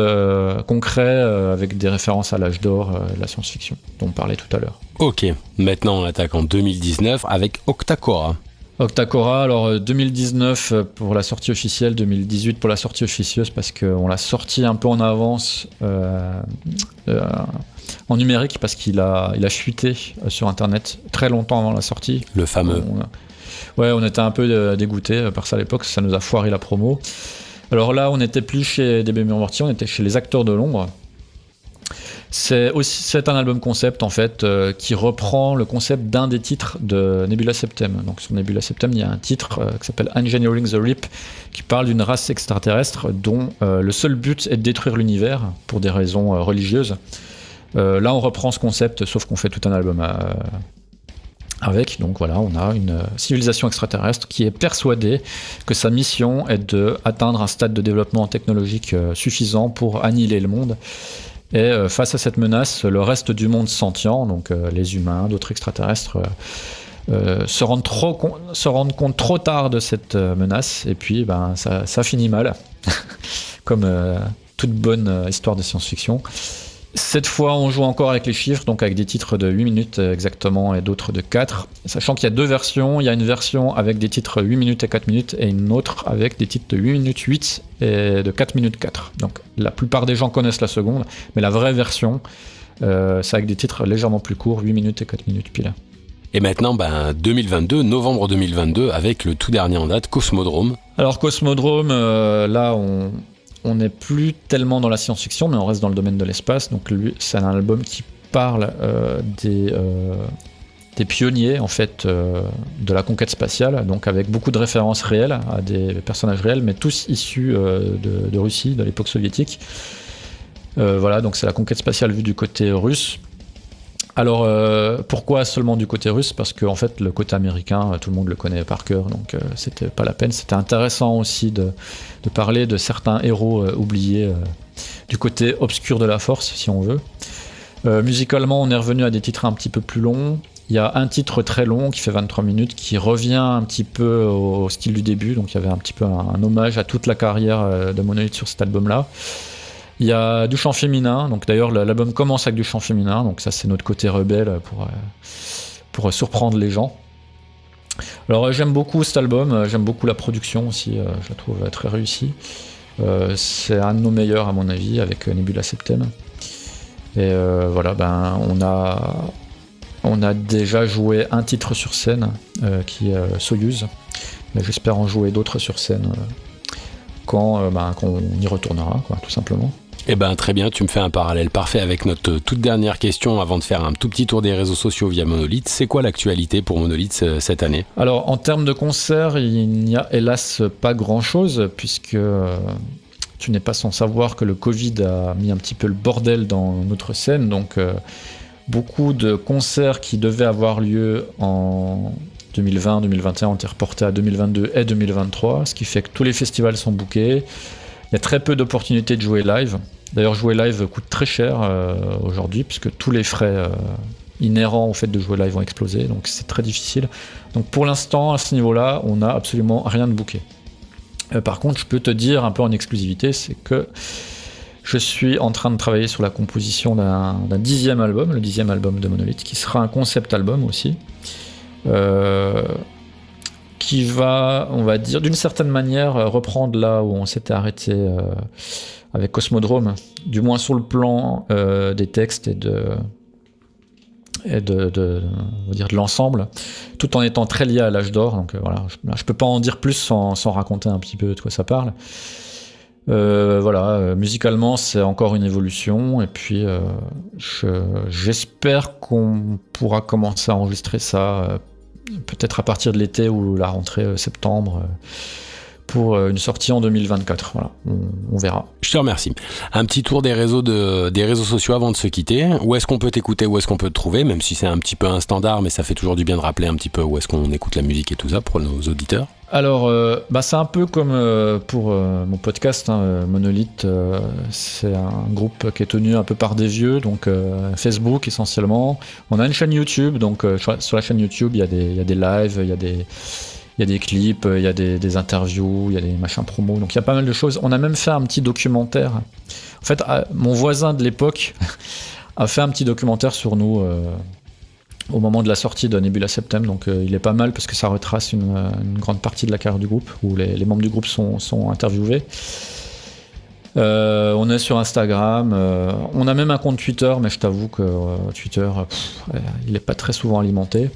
[SPEAKER 4] concret avec des références à l'âge d'or de la science-fiction dont on parlait tout à l'heure.
[SPEAKER 3] Ok, maintenant on attaque en 2019 avec Octacora.
[SPEAKER 4] Octacora, alors 2019 pour la sortie officielle, 2018 pour la sortie officieuse parce qu'on l'a sorti un peu en avance en numérique parce qu'il a, il a chuté euh, sur Internet très longtemps avant la sortie.
[SPEAKER 3] Le fameux.
[SPEAKER 4] ouais, on était un peu euh, dégoûté euh, par ça à l'époque, ça nous a foiré la promo. Alors là, on n'était plus chez DB Mortier, on était chez les acteurs de l'ombre. C'est aussi c'est un album concept en fait qui reprend le concept d'un des titres de Nebula Septem. Donc sur Nebula Septem, il y a un titre qui s'appelle Engineering the Rip qui parle d'une race extraterrestre dont le seul but est de détruire l'univers pour des raisons religieuses. Euh, là, on reprend ce concept, sauf qu'on fait tout un album euh, avec. Donc voilà, on a une civilisation extraterrestre qui est persuadée que sa mission est d'atteindre un stade de développement technologique euh, suffisant pour annihiler le monde. Et face à cette menace, le reste du monde sentient, donc les humains, d'autres extraterrestres, se, rendent trop compte trop tard de cette menace, et puis ben, ça, ça finit mal, (laughs) comme toute bonne histoire de science-fiction. Cette fois, on joue encore avec les chiffres, donc avec des titres de 8 minutes exactement et d'autres de 4. Sachant qu'il y a deux versions. Il y a une version avec des titres 8 minutes et 4 minutes et une autre avec des titres de 8 minutes 8 et de 4 minutes 4. Donc la plupart des gens connaissent la seconde, mais la vraie version, euh, c'est avec des titres légèrement plus courts, 8 minutes et 4 minutes pile.
[SPEAKER 3] Et maintenant, ben, 2022, novembre 2022, avec le tout dernier en date, Cosmodrome.
[SPEAKER 4] Alors Cosmodrome, euh, là, on, on n'est plus tellement dans la science-fiction, mais on reste dans le domaine de l'espace. Donc lui, c'est un album qui parle euh, euh, des, pionniers en fait euh, de la conquête spatiale, donc avec beaucoup de références réelles à des personnages réels, mais tous issus de, de, Russie, de l'époque soviétique. voilà, donc c'est la conquête spatiale vue du côté russe. Alors euh, pourquoi seulement du côté russe? Parce qu'en fait le côté américain, euh, tout le monde le connaît par cœur, donc euh, c'était pas la peine. C'était intéressant aussi de, parler de certains héros oubliés du côté obscur de la force, si on veut. musicalement, on est revenu à des titres un petit peu plus longs. Il y a un titre très long qui fait 23 minutes qui revient un petit peu au, style du début, donc il y avait un petit peu un, un hommage à toute la carrière de Monolith sur cet album-là. Il y a du chant féminin, donc d'ailleurs l'album commence avec du chant féminin, donc ça c'est notre côté rebelle pour, euh, pour surprendre les gens. Alors euh, j'aime beaucoup cet album, euh, j'aime beaucoup la production aussi, je la trouve très réussie. c'est un de nos meilleurs à mon avis avec Nebula Septem. Et voilà, ben on a, on a déjà joué un titre sur scène qui est Soyuz, mais j'espère en jouer d'autres sur scène quand, ben, on y retournera, tout simplement.
[SPEAKER 3] Eh ben très bien, tu me fais un parallèle parfait avec notre toute dernière question avant de faire un tout petit tour des réseaux sociaux via Monolith. C'est quoi l'actualité pour Monolith euh, cette année?
[SPEAKER 4] Alors en termes de concerts, il n'y a hélas pas grand-chose puisque euh, tu n'es pas sans savoir que le Covid a mis un petit peu le bordel dans notre scène. Donc euh, beaucoup de concerts qui devaient avoir lieu en 2020, 2021 ont été reportés à 2022 et 2023, ce qui fait que tous les festivals sont bookés. Il y a très peu d'opportunités de jouer live. D'ailleurs, jouer live coûte très cher euh, aujourd'hui, puisque tous les frais euh, inhérents au fait de jouer live vont exploser, donc c'est très difficile. Donc pour l'instant, à ce niveau-là, on n'a absolument rien de booké. Euh, par contre, je peux te dire un peu en exclusivité, c'est que je suis en train de travailler sur la composition d'un dixième album, le dixième album de Monolith, qui sera un concept album aussi qui va, on va dire, d'une certaine manière, euh, reprendre là où on s'était arrêté euh, avec Cosmodrome, du moins sur le plan euh, des textes et de et de, l'ensemble, tout en étant très lié à l'âge d'or. Donc voilà, je, ne peux pas en dire plus sans, raconter un petit peu de quoi ça parle. voilà, musicalement c'est encore une évolution et puis j'espère qu'on pourra commencer à enregistrer ça peut-être à partir de l'été ou la rentrée septembre pour une sortie en 2024. Voilà, on, verra.
[SPEAKER 3] Je te remercie. Un petit tour des réseaux, de, des réseaux sociaux avant de se quitter. Où est-ce qu'on peut t'écouter? Où est-ce qu'on peut te trouver? Même si c'est un petit peu un standard, mais ça fait toujours du bien de rappeler un petit peu où est-ce qu'on écoute la musique et tout ça pour nos auditeurs.
[SPEAKER 4] Alors, euh, bah, c'est un peu comme euh, pour euh, mon podcast, hein, Monolith. c'est un groupe qui est tenu un peu par des vieux, donc Facebook essentiellement. On a une chaîne YouTube, donc sur la chaîne YouTube, il y, a des, y a des lives, il y a des il y a des clips, il y a des, interviews, il y a des machins promo. Donc il y a pas mal de choses. On a même fait un petit documentaire. En fait, mon voisin de l'époque (laughs) a fait un petit documentaire sur nous euh, au moment de la sortie de Nebula Septembre. Donc euh, il est pas mal parce que ça retrace une, grande partie de la carrière du groupe où les, membres du groupe sont, interviewés. Euh, on est sur Instagram, on a même un compte Twitter, mais je t'avoue que Twitter, il n'est pas très souvent alimenté.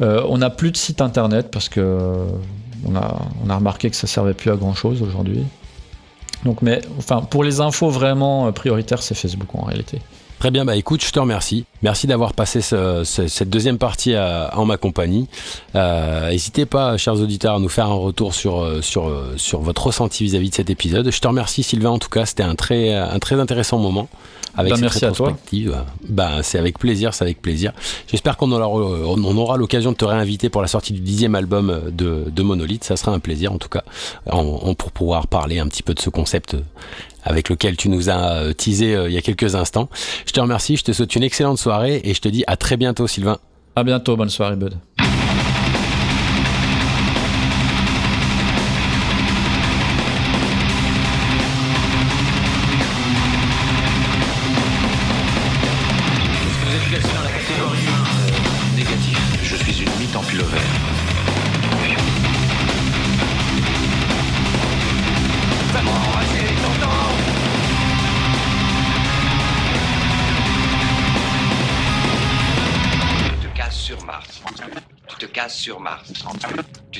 [SPEAKER 4] Euh, on n'a plus de site internet parce que on a, on a remarqué que ça servait plus à grand chose aujourd'hui. Donc, mais enfin, pour les infos vraiment euh, prioritaires, c'est Facebook en réalité.
[SPEAKER 3] Très bien, bah écoute, je te remercie. Merci d'avoir passé cette deuxième partie en ma compagnie. Euh, n'hésitez pas, chers auditeurs, à nous faire un retour sur, sur, sur votre ressenti vis-à-vis de cet épisode. Je te remercie, Sylvain, en tout cas, c'était un très, un très intéressant moment avec bah, cette rétrospective. Bah, c'est avec plaisir, c'est avec plaisir. J'espère qu'on aura, on aura l'occasion de te réinviter pour la sortie du dixième album de, de Monolith. Ça sera un plaisir, en tout cas, pour pouvoir parler un petit peu de ce concept avec lequel tu nous as euh, teasé euh, il y a quelques instants. Je te remercie, je te souhaite une excellente soirée et je te dis à très bientôt, Sylvain.
[SPEAKER 4] À bientôt, bonne soirée, Bud.